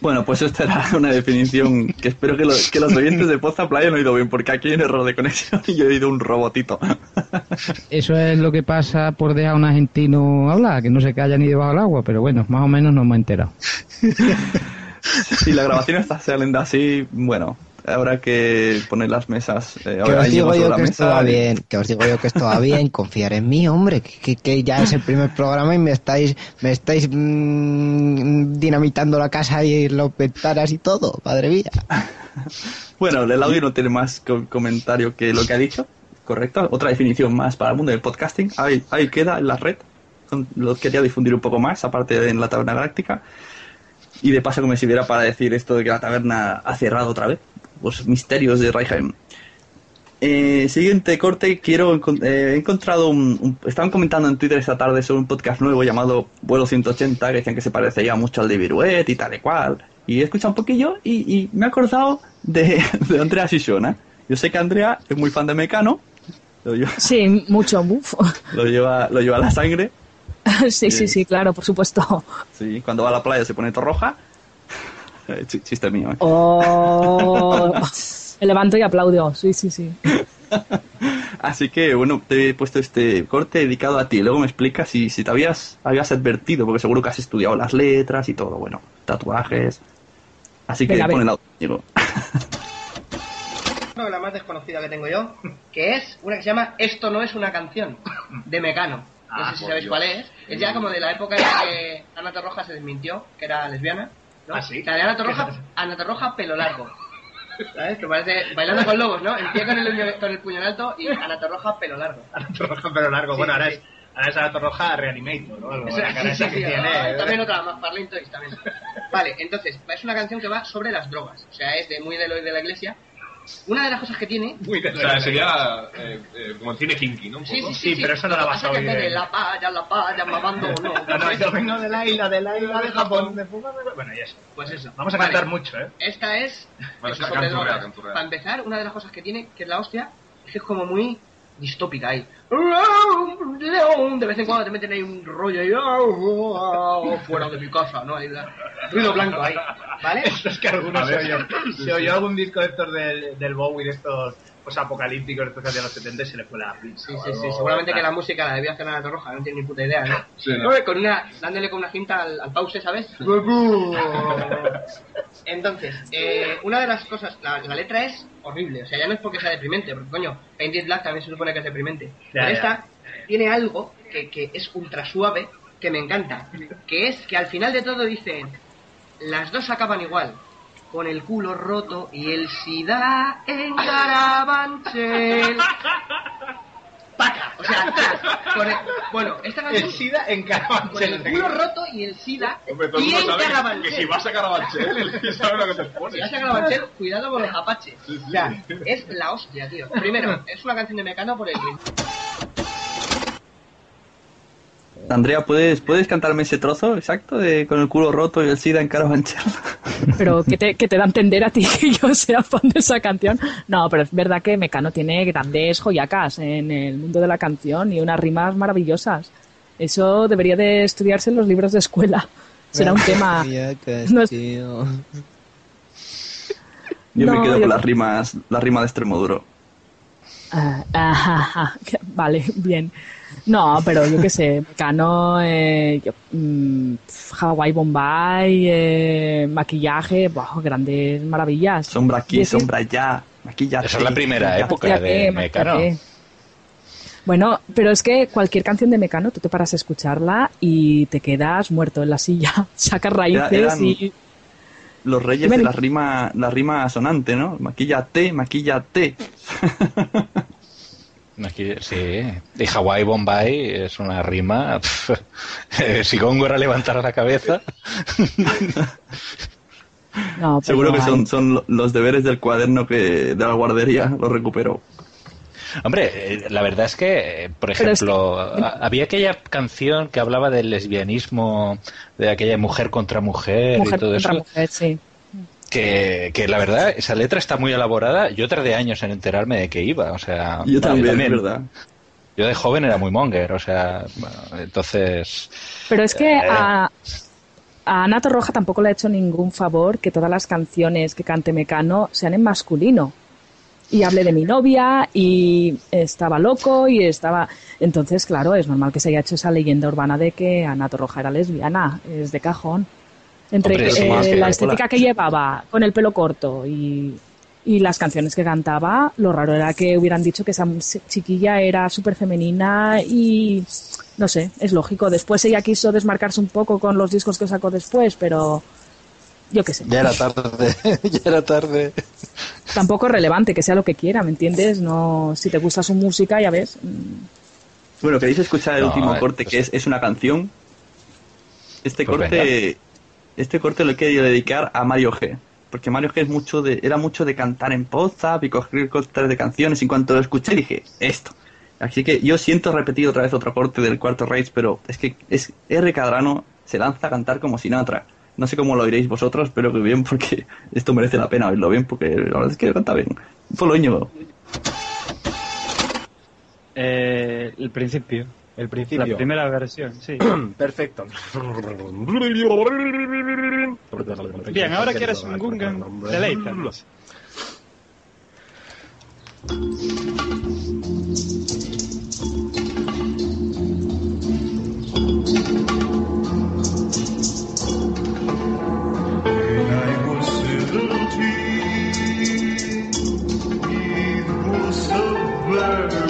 Bueno, pues esta era una definición que espero que, lo- que los oyentes de Poza Playa hayan oído bien, porque aquí hay un error de conexión y yo he oído un robotito. Eso es lo que pasa por dejar a un argentino hablar, que no se calla ni debajo del agua, pero bueno, más o menos no me he enterado. si la grabación está saliendo así, bueno, habrá que poner las mesas. eh, Que ahora os digo yo que esto mesa va y- bien, que os digo yo que esto va bien, confiar en mí, hombre, que, que- que ya es el primer programa y me estáis, me estáis mm, dinamitando la casa y los ventanas y todo, madre mía. Bueno, el audio no tiene más co- comentario que lo que ha dicho, correcto. Otra definición más para el mundo del podcasting. Ahí, ahí queda en la red. Lo quería difundir un poco más, aparte de en la taberna galáctica. Y de paso que me sirviera para decir esto de que la taberna ha cerrado otra vez. Los misterios de Raiheim. Eh, siguiente corte, quiero eh, he encontrado un, un- Estaban comentando en Twitter esta tarde sobre un podcast nuevo llamado Vuelo 180, que decían que se parecía mucho al de Viruet y tal y cual. Y he escuchado un poquillo y, y me he acordado de, de Andrea Sisona. Yo sé que Andrea es muy fan de Mecano. Lo lleva, Sí, mucho. uf. lo lleva, lo lleva a la sangre. sí, sí, sí, claro, por supuesto. Sí, cuando va a la playa se pone todo roja. Ch- Chiste mío, ¿eh? Oh, me levanto y aplaudo. Sí, sí, sí. Así que, bueno, te he puesto este corte dedicado a ti. Luego me explicas si, si te habías, habías advertido, porque seguro que has estudiado las letras y todo, bueno, tatuajes. Así que pon el audio. La más desconocida que tengo yo, que es una que se llama Esto no es una canción, de Mecano. No Ah, sé si sabéis Dios. cuál es. Es ya como de la época en la que Ana Torroja se desmintió, que era lesbiana. ¿No? Ah, ¿sí? La de Ana Torroja, Ana Torroja, pelo largo. ¿Sabes? Que parece bailando con lobos, ¿no? El pie con el, con el puño en alto y Ana Torroja pelo largo. Roja pero largo. Sí, bueno, ahora es, ahora es Anato Roja Reanimator, ¿no? Algo, ah, ¿eh? También otra más, Farlin Toys también. Vale, entonces, es una canción que va sobre las drogas. O sea, es de muy de lo de la iglesia. Una de las cosas que tiene. Muy O sea, sería eh, eh, como el cine kinky, ¿no? Un Sí, poco. sí, sí, pero eso no Lo la vas a oír de la paya, la paya, mamando, no. No, no, yo vengo de la isla, de la isla de Japón, de Fuga, de- Bueno, y eso. Pues eso. Vamos a Vale. cantar mucho, ¿eh? Esta es. Bueno, es canturrea, canturrea. Para empezar, una de las cosas que tiene, que es la hostia, es que es como muy distópica ahí. De vez en cuando te meten ahí un rollo ahí. Fuera de mi casa, ¿no? Hay ruido blanco ahí. ¿Vale? Esto es que alguno A se oyó, se oyó algún disco de estos del, del Bowie, de estos pues, apocalípticos, de estos de los 70 y se le fue la pinza. Sí, sí, sí. Seguramente que la música la debía hacer Ana Roja, no tiene ni puta idea, ¿no? Sí, no. Con una, dándole con una cinta al, al pause, ¿sabes? Entonces, eh, una de las cosas, la, la letra es horrible, o sea, ya no es porque sea deprimente, porque coño, Painted Black también se supone que es deprimente. Pero ya. esta tiene algo que, que es ultra suave, que me encanta, que es que al final de todo dice, las dos acaban igual, con el culo roto y el sida en Carabanchel. Paca, o sea, atrás, con el- bueno, esta canción... El SIDA en Carabanchel. Con el culo roto y el sida Hombre, todo el y mundo en sabe que- Carabanchel. que si vas a Carabanchel, el- sabe lo que te pones. Si vas a Carabanchel, cuidado con los apaches. O sea, es la hostia, tío. Primero, es una canción de Mecano por el Andrea, ¿puedes, ¿puedes cantarme ese trozo exacto de con el culo roto y el SIDA en Carabanchel? Pero que te, que te da a entender a ti que yo sea fan de esa canción. No, pero es verdad que Mecano tiene grandes joyacas en el mundo de la canción y unas rimas maravillosas. Eso debería de estudiarse en los libros de escuela. Será un tema. No es- Yo No, me quedo yo- con las rimas, la rima de Extremoduro. Ah, ajá, ajá. Vale, bien. No, pero yo qué sé, Mecano, eh, yo, mm, Hawaii Bombay, eh, maquillaje, buah, grandes maravillas. Sombra aquí, sombra allá, maquillate. Esa es la primera época de Mecano. Bueno, pero es que cualquier canción de Mecano, tú te paras a escucharla y te quedas muerto en la silla, sacas raíces y... Los reyes de la rima, la rima sonante, ¿no? Maquillate, maquillate. Aquí, sí. Y Hawaii Bombay es una rima. eh, si Góngora levantara la cabeza. No, Seguro que son, son lo- los deberes del cuaderno que de la guardería, lo recuperó. Hombre, eh, la verdad es que, eh, por es ejemplo, había aquella canción que hablaba del lesbianismo, de aquella mujer contra mujer, Mujer y todo contra eso. mujer, sí. Que, que la verdad, esa letra está muy elaborada. Yo tardé años en enterarme de qué iba. O sea, Yo también, es verdad. Yo de joven era muy monger, o sea, bueno, entonces. Pero es que Eh. a, a Ana Torroja tampoco le ha hecho ningún favor que todas las canciones que cante Mecano sean en masculino. Y hable de mi novia y estaba loco y estaba... Entonces, claro, es normal que se haya hecho esa leyenda urbana de que Ana Torroja era lesbiana. Es de cajón. Entre Hombre, eh, que- la estética que llevaba con el pelo corto y, y las canciones que cantaba, lo raro era que hubieran dicho que esa chiquilla era súper femenina y no sé, es lógico. Después ella quiso desmarcarse un poco con los discos que sacó después, pero yo qué sé. Ya era tarde, ya era tarde. Tampoco es relevante que sea lo que quiera, ¿me entiendes? No, si te gusta su música, ya ves. Bueno, ¿queréis escuchar el No, último eh, corte que es, es una canción? Este Pues corte este corte lo querido dedicar a Mario G. Porque Mario G es mucho de, era mucho de cantar en WhatsApp y coger cortes de canciones. Y en cuanto lo escuché dije, esto. Así que yo siento repetir otra vez otro corte del cuarto Rage, pero es que es R. Cadrano se lanza a cantar como Sinatra. No sé cómo lo oiréis vosotros, pero que bien, porque esto merece la pena oírlo bien, porque la verdad es que canta bien. Ponlo, Íñigo. Eh, el principio. El principio. La primera versión, sí. Perfecto. Bien, ahora que eres un Gungan, deleítanos. Small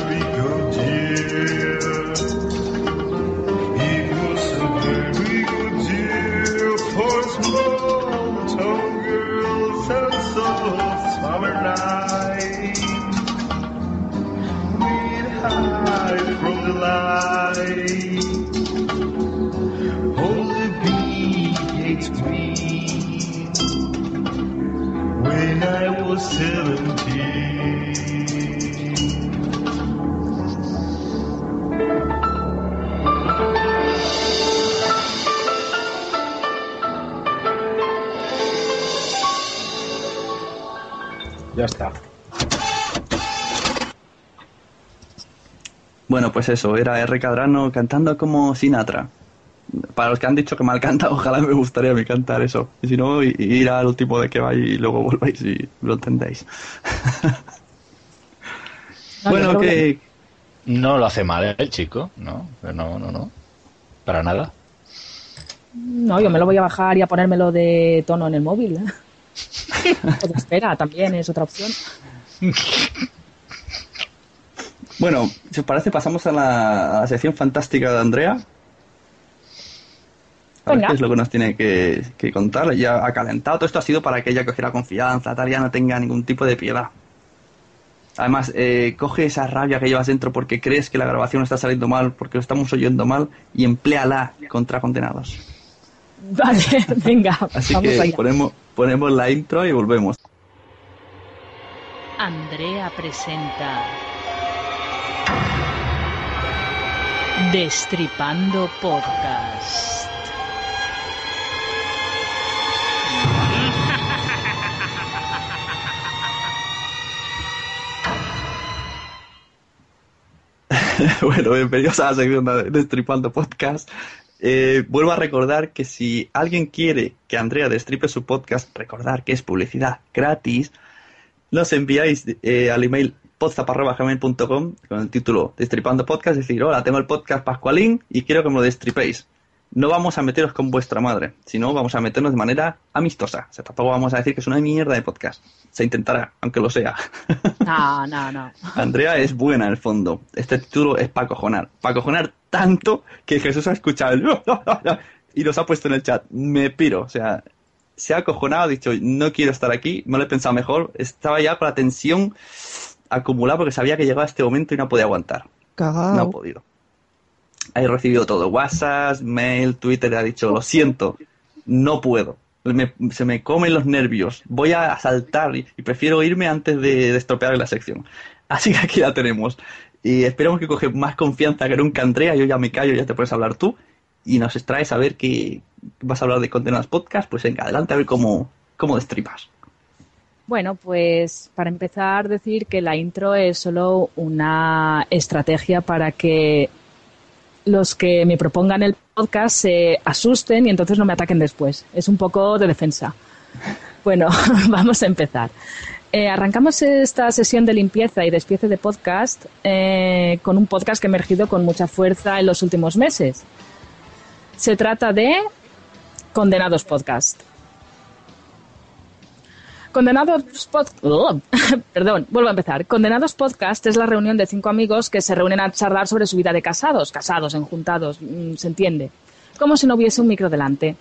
day. Only hates me. When I was seventeen. Ya está. Bueno, pues eso, era R. Cadrano cantando como Sinatra. Para los que han dicho que mal canta, ojalá me gustaría a mí cantar eso. Y si no, ir al último de que va y luego volváis y lo entendéis. bueno, que No lo hace mal ¿eh, el chico, no, no, no, no. Para nada. No, yo me lo voy a bajar y a ponérmelo de tono en el móvil. o de espera, también es otra opción. Bueno, si os parece, pasamos a la, a la sección fantástica de Andrea. A ver Venga. qué es lo que nos tiene que, que contar. Ya ha calentado. Todo esto ha sido para que ella cogiera confianza, tal, ya no tenga ningún tipo de piedad. Además, eh, coge esa rabia que llevas dentro porque crees que la grabación está saliendo mal, porque lo estamos oyendo mal, y empléala contra condenados. Vale, venga, Así vamos que allá. ponemos, ponemos la intro y volvemos. Andrea presenta Destripando Podcast. bueno, bienvenidos a la sección de Destripando Podcast. Eh, vuelvo a recordar que si alguien quiere que Andrea destripe su podcast, recordar que es publicidad gratis, nos enviáis eh, al email podzap.gmail.com con el título Destripando Podcast, es decir, hola, tengo el podcast Pascualín y quiero que me lo destripéis. No vamos a meteros con vuestra madre, sino vamos a meternos de manera amistosa. O sea, tampoco vamos a decir que es una mierda de podcast. Se intentará, aunque lo sea. No, no, no. Andrea es buena en el fondo. Este título es para cojonar. Para cojonar tanto que Jesús ha escuchado el y nos ha puesto en el chat. Me piro. O sea, se ha acojonado, ha dicho, no quiero estar aquí, me lo he pensado mejor. Estaba ya con la tensión acumulada porque sabía que llegaba este momento y no podía aguantar. Cagao. No ha podido. Ha recibido todo, WhatsApp, mail, Twitter, ha dicho, lo siento, no puedo. Me- se me comen los nervios, voy a saltar y, y prefiero irme antes de, de estropear la sección. Así que aquí la tenemos. Y esperamos que coge más confianza que nunca Andrea, yo ya me callo, ya te puedes hablar tú. Y nos extraes a ver que vas a hablar de condenados podcast, pues venga, adelante a ver cómo, cómo destripas. Bueno, pues para empezar, decir que la intro es solo una estrategia para que los que me propongan el podcast se asusten y entonces no me ataquen después. Es un poco de defensa. Bueno, vamos a empezar. Eh, arrancamos esta sesión de limpieza y despiece de podcast eh, con un podcast que ha emergido con mucha fuerza en los últimos meses. Se trata de Condenados Podcast. Condenados Podcast. Perdón, vuelvo a empezar. Condenados Podcast es la reunión de cinco amigos que se reúnen a charlar sobre su vida de casados, casados, enjuntados, mm, se entiende. Como si no hubiese un micro delante.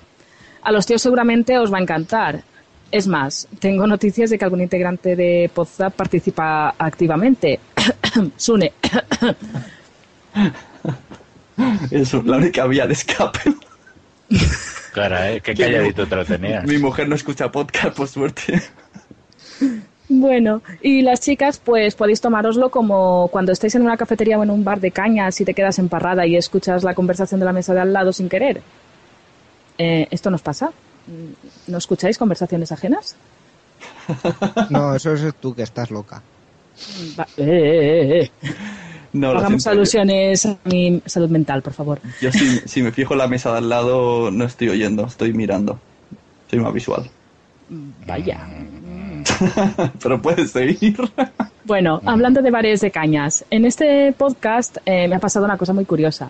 A los tíos seguramente os va a encantar. Es más, tengo noticias de que algún integrante de Podzap participa activamente. Sune. Es la única vía de escape. Cara, ¿eh? Qué calladito te lo tenías. Mi mujer no escucha podcast, por suerte. Bueno, y las chicas, pues podéis tomároslo como cuando estáis en una cafetería o en un bar de cañas y te quedas emparrada y escuchas la conversación de la mesa de al lado sin querer. Eh, ¿Esto nos pasa? ¿No escucháis conversaciones ajenas? No, eso es tú que estás loca. Va- eh, eh, eh. No, lo Hagamos alusiones a mi salud mental, por favor. Yo si, si me fijo en la mesa de al lado no estoy oyendo, estoy mirando. Soy más visual. Vaya. Pero puedes seguir. Bueno, hablando de bares de cañas, en este podcast eh, me ha pasado una cosa muy curiosa.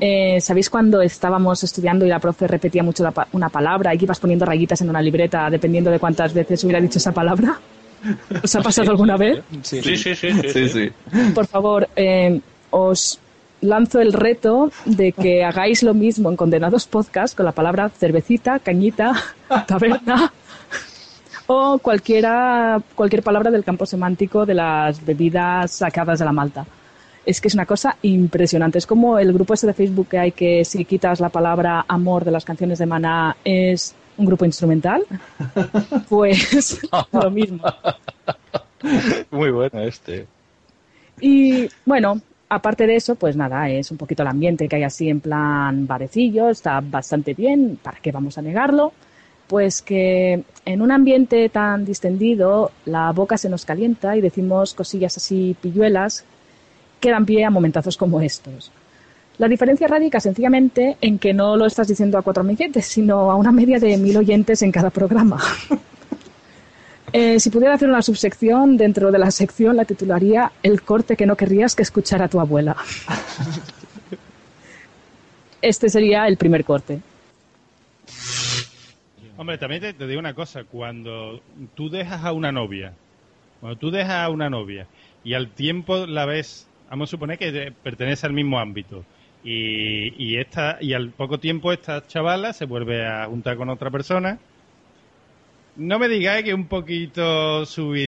Eh, ¿Sabéis cuando estábamos estudiando y la profe repetía mucho la pa- una palabra y que ibas poniendo rayitas en una libreta dependiendo de cuántas veces hubiera dicho esa palabra? ¿Os ha pasado alguna vez? Sí, sí, sí. sí, sí, sí. Por favor, eh, os lanzo el reto de que hagáis lo mismo en Condenados Podcast con la palabra cervecita, cañita, taberna o cualquiera, cualquier palabra del campo semántico de las bebidas sacadas de la malta. Es que es una cosa impresionante. Es como el grupo ese de Facebook que hay que si quitas la palabra amor de las canciones de Maná es un grupo instrumental. Pues lo mismo. Muy bueno este. Y bueno, aparte de eso, pues nada, es un poquito el ambiente que hay así en plan barecillo, está bastante bien, ¿para qué vamos a negarlo? Pues que en un ambiente tan distendido la boca se nos calienta y decimos cosillas así pilluelas que dan pie a momentazos como estos. La diferencia radica sencillamente en que no lo estás diciendo a cuatro amiguetes, sino a una media de mil oyentes en cada programa. Eh, si pudiera hacer una subsección dentro de la sección, la titularía El corte que no querrías que escuchara tu abuela. Este sería el primer corte. Hombre, también te, digo una cosa, cuando tú dejas a una novia, cuando tú dejas a una novia y al tiempo la ves, vamos a suponer que pertenece al mismo ámbito, y, y, esta, y al poco tiempo esta chavala se vuelve a juntar con otra persona, no me digáis que un poquito subir.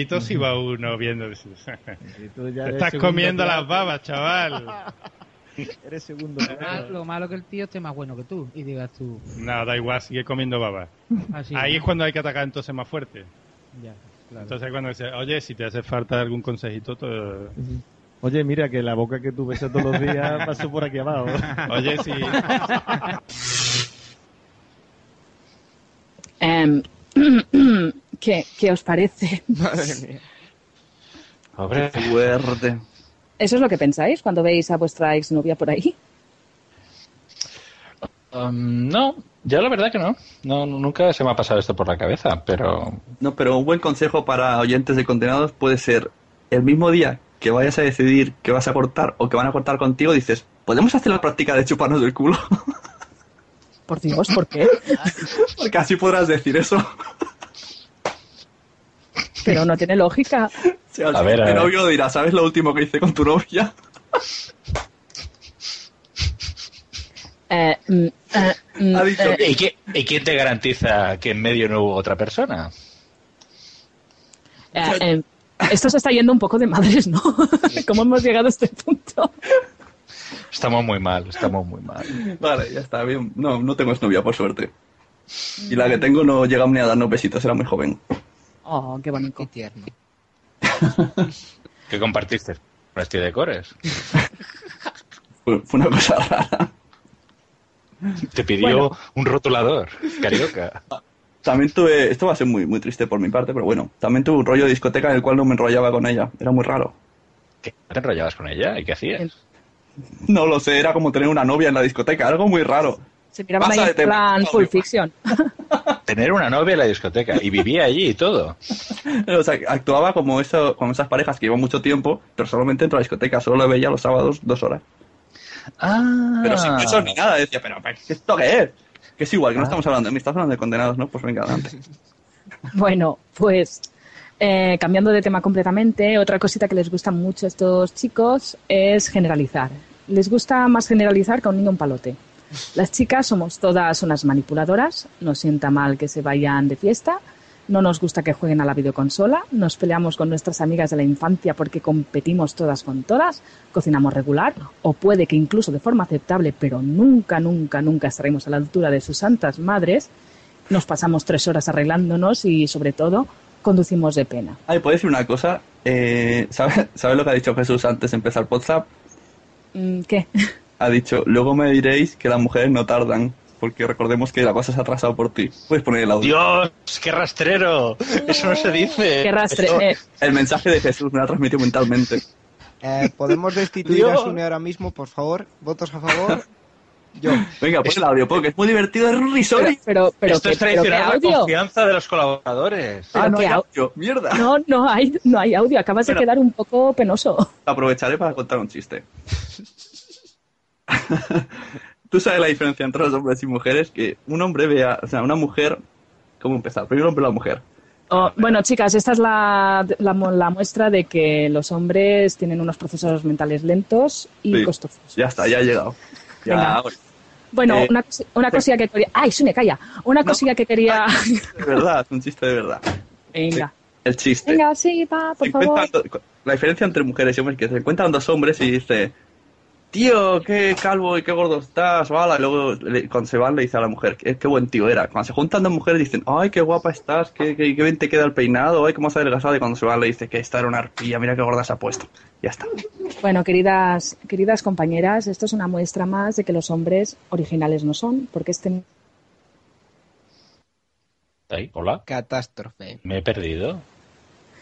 Y va uno viendo. tú Te ya eres estás comiendo plato. las babas, chaval. Eres segundo. Ah, Lo malo que el tío esté más bueno que tú y digas tú. No, da igual, sigue comiendo babas. Así, Ahí es cuando hay que atacar entonces más fuerte. Ya, claro. Entonces cuando dice, oye, si te hace falta algún consejito, te- Oye, mira que la boca que tú besas todos los días pasó por aquí abajo. Oye, sí. Em, ¿qué, qué os parece? Madre mía. Hombre, fuerte. ¿Eso es lo que pensáis cuando veis a vuestra exnovia por ahí? Um, no, yo la verdad que no. no. Nunca se me ha pasado esto por la cabeza, pero No, pero un buen consejo para oyentes de condenados puede ser el mismo día que vayas a decidir que vas a cortar o que van a cortar contigo, dices, ¿podemos hacer la práctica de chuparnos del culo? Por Dios, ¿por qué? Porque así podrás decir eso. Pero no tiene lógica. Sea, A ver, a el ver. novio dirá, ¿sabes lo último que hice con tu novia? Eh, mm, eh, mm, eh, ¿Y, qué- y quién te garantiza que en medio no hubo otra persona? eh, eh, esto se está yendo un poco de madres, ¿no? ¿Cómo hemos llegado a este punto? Estamos muy mal, estamos muy mal. Vale, ya está bien. No, no tengo novia, por suerte. Y la que tengo no llega ni a darnos besitos, era muy joven. Oh, qué bonito. Qué tierno. ¿Qué compartiste? ¿Un de cores? Fue, fue una cosa rara. Te pidió Bueno. un rotulador, carioca. También tuve, esto va a ser muy, muy triste por mi parte, pero bueno, también tuve un rollo de discoteca en el cual no me enrollaba con ella. Era muy raro. ¿Qué? ¿Te enrollabas con ella? ¿Y qué hacías? No lo sé, era como tener una novia en la discoteca, algo muy raro. Se miraban Pasa ahí de en tema, plan. Full Fiction. Tener una novia en la discoteca y vivía allí y todo. O sea, actuaba como, eso, como esas parejas que llevan mucho tiempo, pero solamente dentro de la discoteca, solo lo veía los sábados dos horas. Ah. Pero sin besos ni nada, decía, pero ¿esto qué es? Que es igual, que no estamos hablando de mí, estás hablando de condenados, ¿no? Pues venga, adelante. Bueno, pues eh, cambiando de tema completamente, otra cosita que les gusta mucho a estos chicos es generalizar. Les gusta más generalizar que a un niño un palote. Las chicas somos todas unas manipuladoras, nos sienta mal que se vayan de fiesta, no nos gusta que jueguen a la videoconsola, nos peleamos con nuestras amigas de la infancia porque competimos todas con todas, cocinamos regular, o puede que incluso de forma aceptable, pero nunca, nunca, nunca estaremos a la altura de sus santas madres, nos pasamos tres horas arreglándonos y, sobre todo, conducimos de pena. Ay, ¿puedo decir una cosa? Eh, ¿Sabes sabe lo que ha dicho Jesús antes de empezar WhatsApp? Mm, ¿Qué? Ha dicho, luego me diréis que las mujeres no tardan, porque recordemos que la cosa se ha atrasado por ti. Puedes poner el audio. ¡Dios! ¡Qué rastrero! Eso no se dice. Qué rastre- Eso- eh. El mensaje de Jesús me lo ha transmitido mentalmente. Eh, ¿Podemos destituir a Dios. Sune ahora mismo, por favor? ¿Votos a favor? Venga, pon el audio, porque es muy divertido, es risorio. Pero, pero, Esto es ¿qué- pero traicionar la confianza de los colaboradores. Pero Ah, no hay au- audio, mierda. No, no hay, no hay audio. Acabas de Bueno. quedar un poco penoso. Aprovecharé para contar un chiste. Tú sabes la diferencia entre los hombres y mujeres, que un hombre vea, o sea, una mujer, ¿cómo empezar? Primero hombre y la mujer. Oh, bueno, chicas, esta es la, la, la muestra de que los hombres tienen unos procesos mentales lentos y Sí. costosos. Ya está, ya ha llegado. Ya, Venga. Bueno, Eh, una, una cosilla que quería... ¡Ay, Sune, calla! Una cosilla que quería... de verdad, un chiste de verdad. Venga. El chiste. Venga, sí, va, por favor. la diferencia entre mujeres y hombres es que se encuentran dos hombres y dice, tío, qué calvo y qué gordo estás. Y luego le- cuando se van le dice a la mujer, qué, qué buen tío era. Cuando se juntan dos mujeres dicen, ay, qué guapa estás, qué, qué, qué bien te queda el peinado, ay, cómo has adelgazado. Y cuando se van le dice que esta era una arpilla, mira qué gorda se ha puesto. Ya está. Bueno, queridas, queridas compañeras, esto es una muestra más de que los hombres originales no son, porque este... Ahí, hola. Catástrofe. Me he perdido.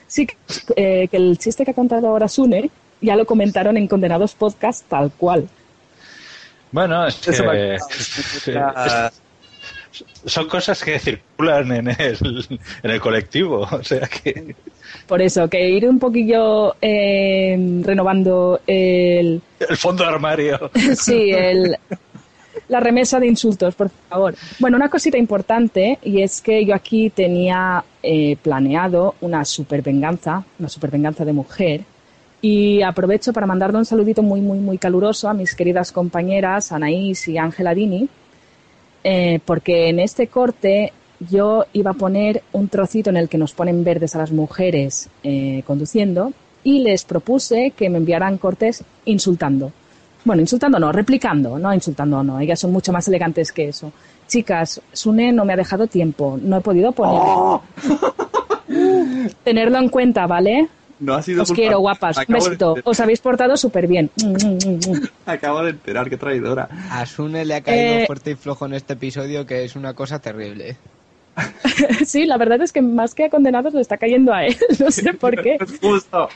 Sí, que, eh, que el chiste que ha contado ahora Sune ya lo comentaron en Condenados Podcast tal cual. Bueno, es que son cosas que circulan en el, en el colectivo. O sea que Por eso, que ir un poquillo eh, renovando el, el fondo de armario. sí, el, la remesa de insultos, por favor. Bueno, una cosita importante, y es que yo aquí tenía eh, planeado una super venganza, una super venganza de mujer, y aprovecho para mandarle un saludito muy, muy, muy caluroso a mis queridas compañeras Anaís y Ángela Dini, eh, porque en este corte yo iba a poner un trocito en el que nos ponen verdes a las mujeres eh, conduciendo y les propuse que me enviaran cortes insultando. Bueno, insultando no, replicando, no insultando no, ellas son mucho más elegantes que eso. Chicas, Sune no me ha dejado tiempo, no he podido poner. Tenerlo en cuenta, ¿vale? No ha sido Os culpa quiero, guapas. Acabo besito. Os habéis portado súper bien. Mm, Acabo de enterar, qué traidora. A Sune le ha caído Eh, fuerte y flojo en este episodio que es una cosa terrible. sí, la verdad es que más que a condenados le está cayendo a él. No sé por qué. Justo.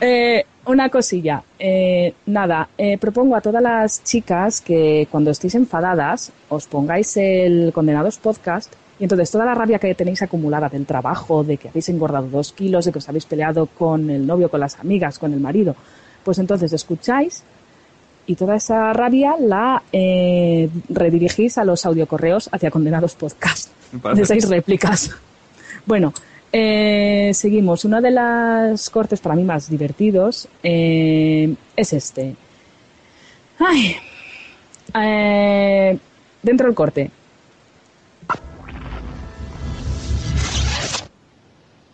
Eh, una cosilla. Eh, nada, eh, propongo a todas las chicas que cuando estéis enfadadas os pongáis el Condenados Podcast y entonces toda la rabia que tenéis acumulada del trabajo, de que habéis engordado dos kilos, de que os habéis peleado con el novio, con las amigas, con el marido, pues entonces escucháis y toda esa rabia la eh, redirigís a los audiocorreos hacia Condenados Podcast de seis réplicas. Bueno, eh, seguimos. Uno de los cortes para mí más divertidos eh, es este. Ay, eh, dentro del corte.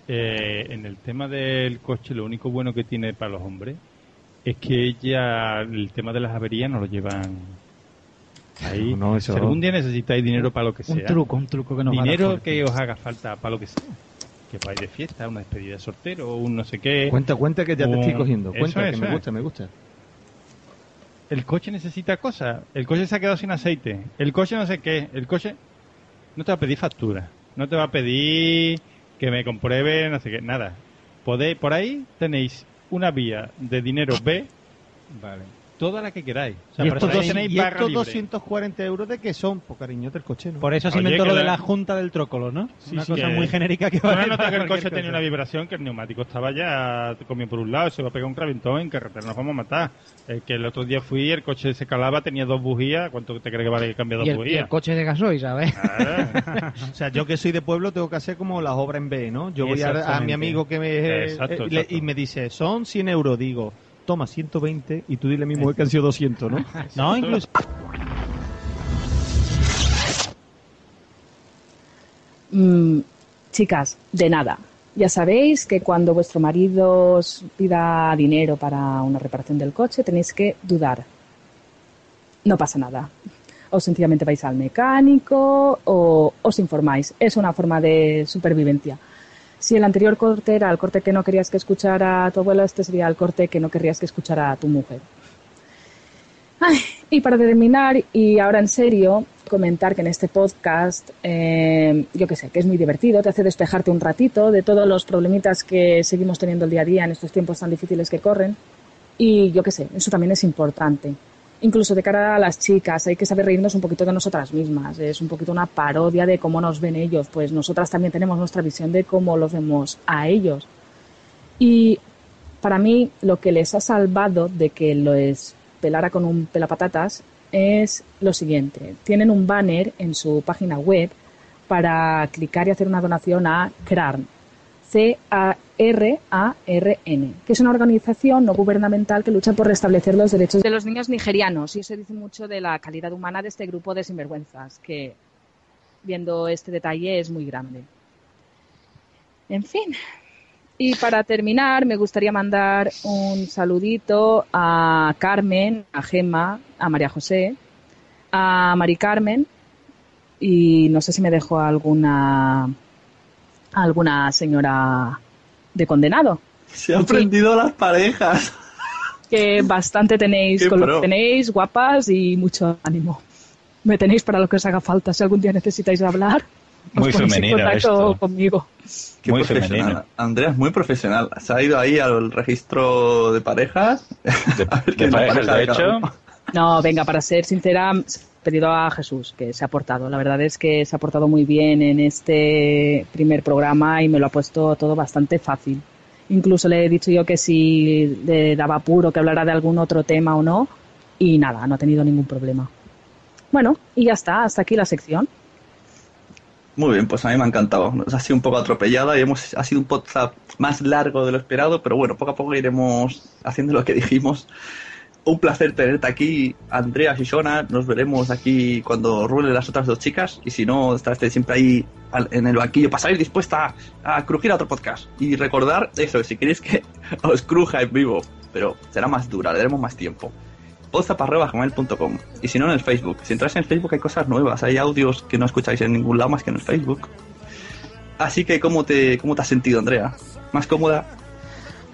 Eh, en el tema del coche, lo único bueno que tiene para los hombres es que ella, el tema de las averías, no lo llevan ahí. No, eso- Si algún día necesitáis dinero para lo que sea, Un truco, un truco que nos va a dar dinero que os haga falta para lo que sea. Que vais de fiesta, una despedida de soltero, un no sé qué. Cuenta, cuenta que ya te estoy cogiendo. Eso Cuenta, es, que me eso gusta, es. me gusta. El coche necesita cosas. El coche se ha quedado sin aceite. El coche no sé qué. El coche no te va a pedir factura. No te va a pedir que me compruebe no sé qué. Nada. Podéis, por ahí tenéis una vía de dinero B. Vale. Toda la que queráis. O sea, y estos, dos- tenéis y barra estos libre. 240 euros de qué son, por cariño del coche, ¿no? Por eso se inventó que lo de la- junta del trócolo, ¿no? Sí, Una sí, cosa que- muy genérica que has notado para que el coche tenía una vibración, que el neumático estaba ya comido por un lado, se va a pegar un reventón en carretera, nos vamos a matar. Eh, que el otro día fui, el coche se calaba, tenía dos bujías, ¿cuánto te crees que vale cambiar dos Y el, y bujías? el coche de gasoil, ¿sabes? O sea, yo que soy de pueblo tengo que hacer como las obras en B, ¿no? Yo voy a, a mi amigo que me Exacto, eh, le- exacto. y me dice, son 100 euros, digo, toma 120 y tú dile a mi mujer que han sido 200, ¿no? No, incluso... Mm, chicas, de nada. Ya sabéis que cuando vuestro marido os pida dinero para una reparación del coche tenéis que dudar. No pasa nada. O sencillamente vais al mecánico o os informáis. Es una forma de supervivencia. Si el anterior corte era el corte que no querías que escuchara tu abuelo, este sería el corte que no querrías que escuchara a tu mujer. Ay, y para terminar, y ahora en serio, comentar que en este podcast, eh, yo qué sé, que es muy divertido, te hace despejarte un ratito de todos los problemitas que seguimos teniendo el día a día en estos tiempos tan difíciles que corren. Y yo qué sé, eso también es importante. Incluso de cara a las chicas, hay que saber reírnos un poquito de nosotras mismas. Es un poquito una parodia de cómo nos ven ellos. Pues nosotras también tenemos nuestra visión de cómo los vemos a ellos. Y para mí, lo que les ha salvado de que los pelara con un pelapatatas es lo siguiente. Tienen un banner en su página web para clicar y hacer una donación a CRARN. C-A-R-A-R-N, que es una organización no gubernamental que lucha por restablecer los derechos de los niños nigerianos. Y eso dice mucho de la calidad humana de este grupo de sinvergüenzas, que viendo este detalle es muy grande. En fin. Y para terminar, me gustaría mandar un saludito a Carmen, a Gemma, a María José, a Mari Carmen y no sé si me dejo alguna alguna señora de condenado. Se han prendido las parejas. Que bastante tenéis Qué con lo pro. que tenéis, guapas y mucho ánimo. Me tenéis para lo que os haga falta. Si algún día necesitáis hablar, Muy os ponéis en femenino contacto esto. conmigo. Qué Muy profesional. femenino. Andrea es muy profesional. Se ha ido ahí al registro de parejas. De, A de parejas, pareja de hecho. No, venga, para ser sincera, pedido a Jesús que se ha portado. La verdad es que se ha portado muy bien en este primer programa y me lo ha puesto todo bastante fácil. Incluso le he dicho yo que si le daba apuro que hablara de algún otro tema o no, y nada, no ha tenido ningún problema. Bueno, y ya está, hasta aquí la sección. Muy bien, pues a mí me ha encantado. Nos ha sido un poco atropellada y hemos, ha sido un podcast más largo de lo esperado, pero bueno, poco a poco iremos haciendo lo que dijimos. Un placer tenerte aquí, Andrea Shishona. Nos veremos aquí cuando rulen las otras dos chicas. Y si no, estarás siempre ahí en el banquillo para salir dispuesta a, crujir a otro podcast. Y recordar eso, si queréis que os cruja en vivo, pero será más dura, le daremos más tiempo podzap.gmail.com y si no en el Facebook. Si entráis en el Facebook hay cosas nuevas, hay audios que no escucháis en ningún lado más que en el Facebook. Así que, ¿cómo te, cómo te has sentido, Andrea? ¿Más cómoda?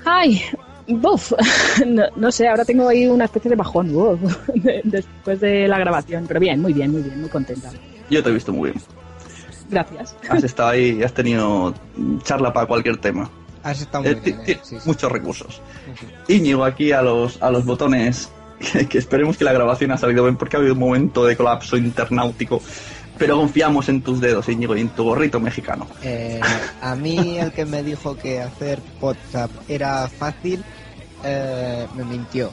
Ay, buf, no, no sé, ahora tengo ahí una especie de bajón buf, de- después de la grabación, pero bien, muy bien, muy bien, muy contenta. Yo te he visto muy bien. Gracias. Has estado ahí y has tenido charla para cualquier tema. Has estado Eh, muy ti- bien. eh, sí, sí. Muchos recursos. Íñigo aquí a los, a los botones, que, esperemos que la grabación ha salido bien porque ha habido un momento de colapso internautico. Pero confiamos en tus dedos, Íñigo, y en tu gorrito mexicano. Eh, a mí el que me dijo que hacer WhatsApp era fácil, eh, me mintió.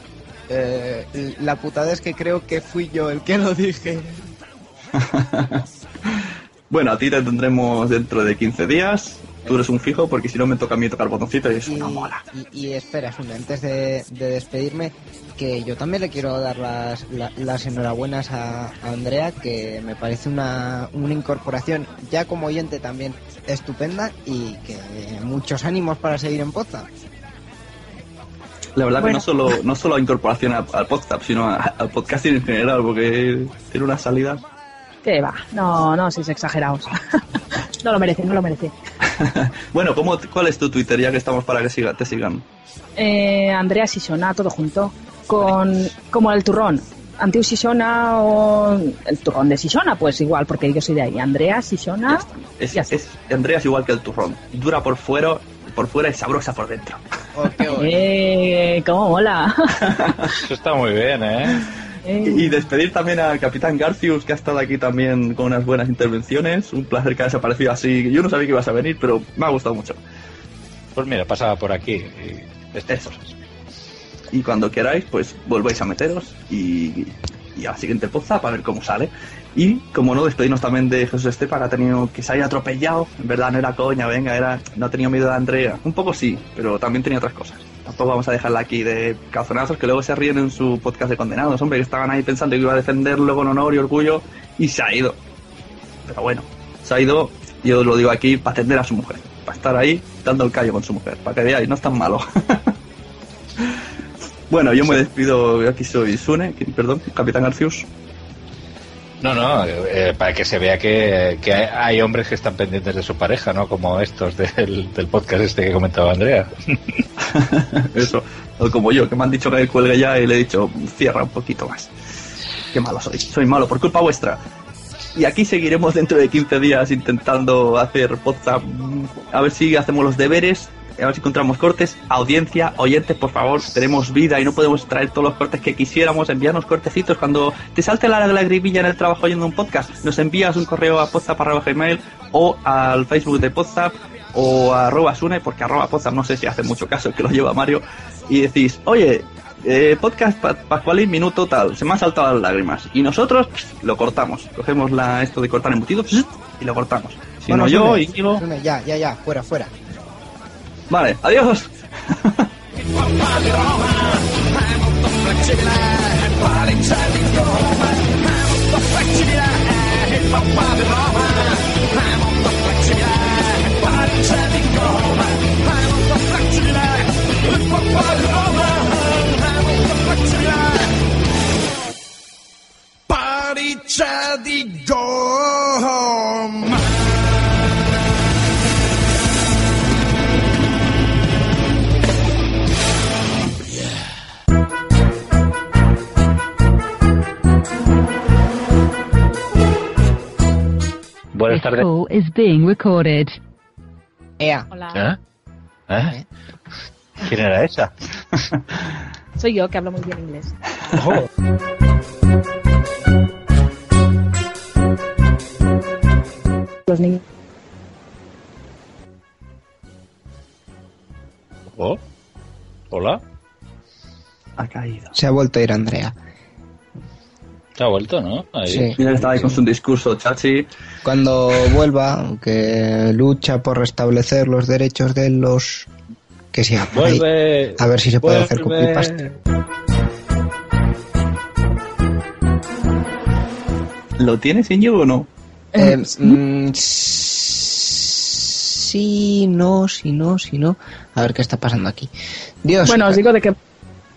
Eh, la putada es que creo que fui yo el que lo dije. Bueno, a ti te tendremos dentro de 15 días. Tú eres un fijo porque si no me toca a mí tocar botoncito y eso Y, no mola. y, y espera, antes de, de despedirme, que yo también le quiero dar las, la- las enhorabuenas a, a Andrea, que me parece una, una incorporación ya como oyente también estupenda y que muchos ánimos para seguir en Poza. La verdad Bueno. que no solo, no solo a incorporación a- al podcast, sino a- al podcasting en general, porque tiene unas salidas. Que va, no, no, si es exagerados. no lo merece, no lo merece. Bueno, ¿cómo, ¿cuál es tu Twitter ya que estamos para que siga, te sigan? Eh, Andrea Sisona, todo junto, con como el turrón. Anteu Sisona o el turrón de Sisona, pues igual, porque yo soy de ahí. Andrea Sisona. Es, es, Andrea es igual que el turrón. Dura por fuera, por fuera y sabrosa por dentro. Eh, cómo mola. Eso está muy bien, ¿eh? Y, y despedir también al Capitán Garcius, que ha estado aquí también con unas buenas intervenciones. Un placer que hayas aparecido así. Yo no sabía que ibas a venir, pero me ha gustado mucho. Pues mira, pasaba por aquí y estas Eso. cosas. Y cuando queráis, pues volvéis a meteros y, y a la siguiente poza para ver cómo sale. Y, como no, despedirnos también de Jesús Estepa, que ha tenido que se haya atropellado. En verdad, no era coña, venga, era no ha tenido miedo de Andrea. Un poco sí, pero también tenía otras cosas. Tampoco vamos a dejarla aquí de calzonazos, que luego se ríen en su podcast de condenados, hombre, que estaban ahí pensando que iba a defenderlo con honor y orgullo, y se ha ido. Pero bueno, se ha ido, yo lo digo aquí, para atender a su mujer. Para estar ahí dando el callo con su mujer, para que veáis, no es tan malo. Bueno, yo me despido, aquí soy Sune, perdón, Capitán Arcius. No, no, eh, para que se vea que, que hay, hombres que están pendientes de su pareja, ¿no? Como estos del, del podcast este que comentaba Andrea. Eso, como yo, que me han dicho que cuelgue ya y le he dicho, cierra un poquito más. Qué malo soy, soy malo por culpa vuestra. Y aquí seguiremos dentro de 15 días intentando hacer podcast, a ver si hacemos los deberes a ver si encontramos cortes. Audiencia, oyentes, por favor, tenemos vida y no podemos traer todos los cortes que quisiéramos. Enviarnos cortecitos cuando te salte la lagrimilla en el trabajo oyendo un podcast. Nos envías un correo a podzap.gmail o al Facebook de Podzap o a arroba Sune, porque arroba Podzap no sé si hace mucho caso que lo lleva Mario. Y decís, oye, eh, podcast pa- Pascualín, minuto tal, se me han saltado las lágrimas. Y nosotros lo cortamos. Cogemos la, esto de cortar embutido pss, y lo cortamos. Si Bueno, no yo, Íñigo. Ya, ya, ya, fuera, fuera. Vale, adiós. Gomma. Buenas tardes. call is being recorded. Ea. Hola. ¿Eh? ¿Eh? ¿Quién era esa? Soy yo que hablo muy bien inglés. Los niños. Oh. Hola. Ha caído. Se ha vuelto a ir Andrea. Se ha vuelto, ¿no? Ahí. Sí. Mira, estaba ahí con su discurso, chachi. Cuando vuelva, que lucha por restablecer los derechos de los que por ahí. Vuelve. A ver si se puede hacer vuelve. copy-paste. ¿Lo tienes, Íñigo, o no? Eh, mm, sí, no, sí, no, sí, no. A ver qué está pasando aquí. Dios. Bueno, os digo de qué,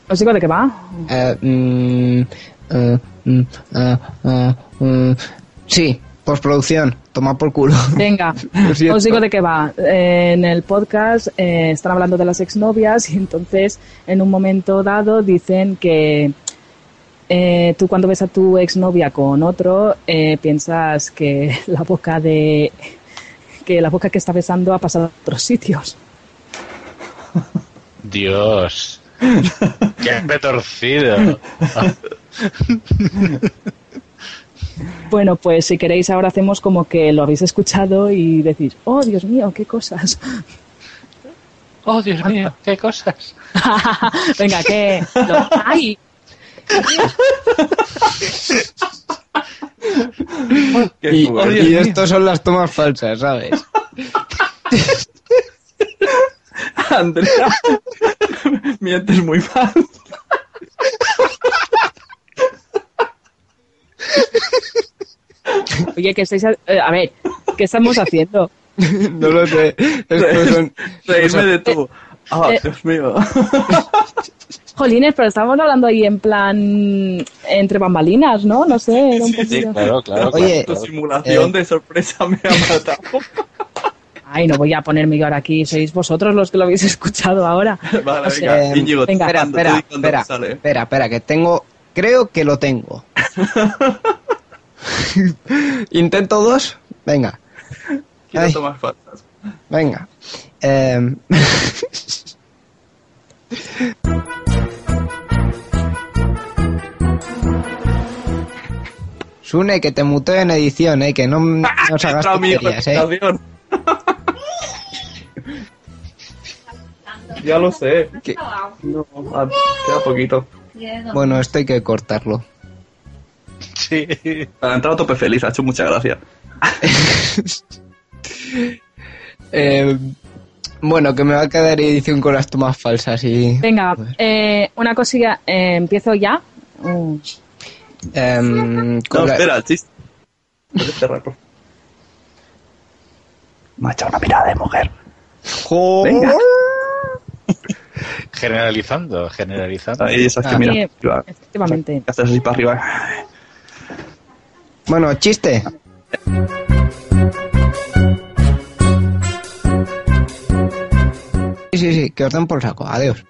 os digo de qué va. Eh, mm, eh, mm, eh, eh, mm, sí, postproducción. Toma por culo. Venga, os digo de qué va. Eh, en el podcast eh, están hablando de las exnovias y entonces en un momento dado dicen que eh, tú cuando ves a tu exnovia con otro eh, piensas que la boca de que la boca que está besando ha pasado a otros sitios. Dios. ¡Qué retorcido! Bueno, pues si queréis ahora hacemos como que lo habéis escuchado y decís, oh Dios mío, qué cosas. ¡Oh, Dios mío! ¡Qué cosas! Venga, que... lo- ¡Ay! Y, Oh, y mío. estos son las tomas falsas, ¿sabes? Andrea, mientes muy mal. Oye, que estáis... A, eh, a ver, ¿qué estamos haciendo? no lo sé. Son, Reírme de tú. Ah, Eh, Dios mío. Jolines, pero estamos hablando ahí en plan entre bambalinas, ¿no? No sé, era un poquillo... Claro, claro. Oye, Tu simulación eh, de sorpresa me ha matado. Ay, no voy a ponerme yo ahora aquí, sois vosotros los que lo habéis escuchado ahora. Vale, O sea, venga, Íñigo, venga. espera, espera, espera, sale. espera, espera, que tengo, creo que lo tengo. Intento dos, venga, Quiero Ay. tomar faltas. venga. Em, Sune, que te muteo en edición, eh, que no nos hagas tonterías, eh. ya lo sé. Que- No, queda poquito. Bueno, esto hay que cortarlo. Sí. Para entrar a tope feliz, ha hecho mucha gracia. Eh, bueno, que me va a quedar edición con las tomas falsas y... Venga, eh, una cosilla, eh, empiezo ya. Mm, em, No, la- espera, el chiste. Me ha echado una mirada de mujer. Venga. Generalizando, generalizando. Ahí, esas que Ah. miran Sí, efectivamente. Haces así para arriba. Bueno, chiste. Sí, sí, sí, que os den por saco. Adiós.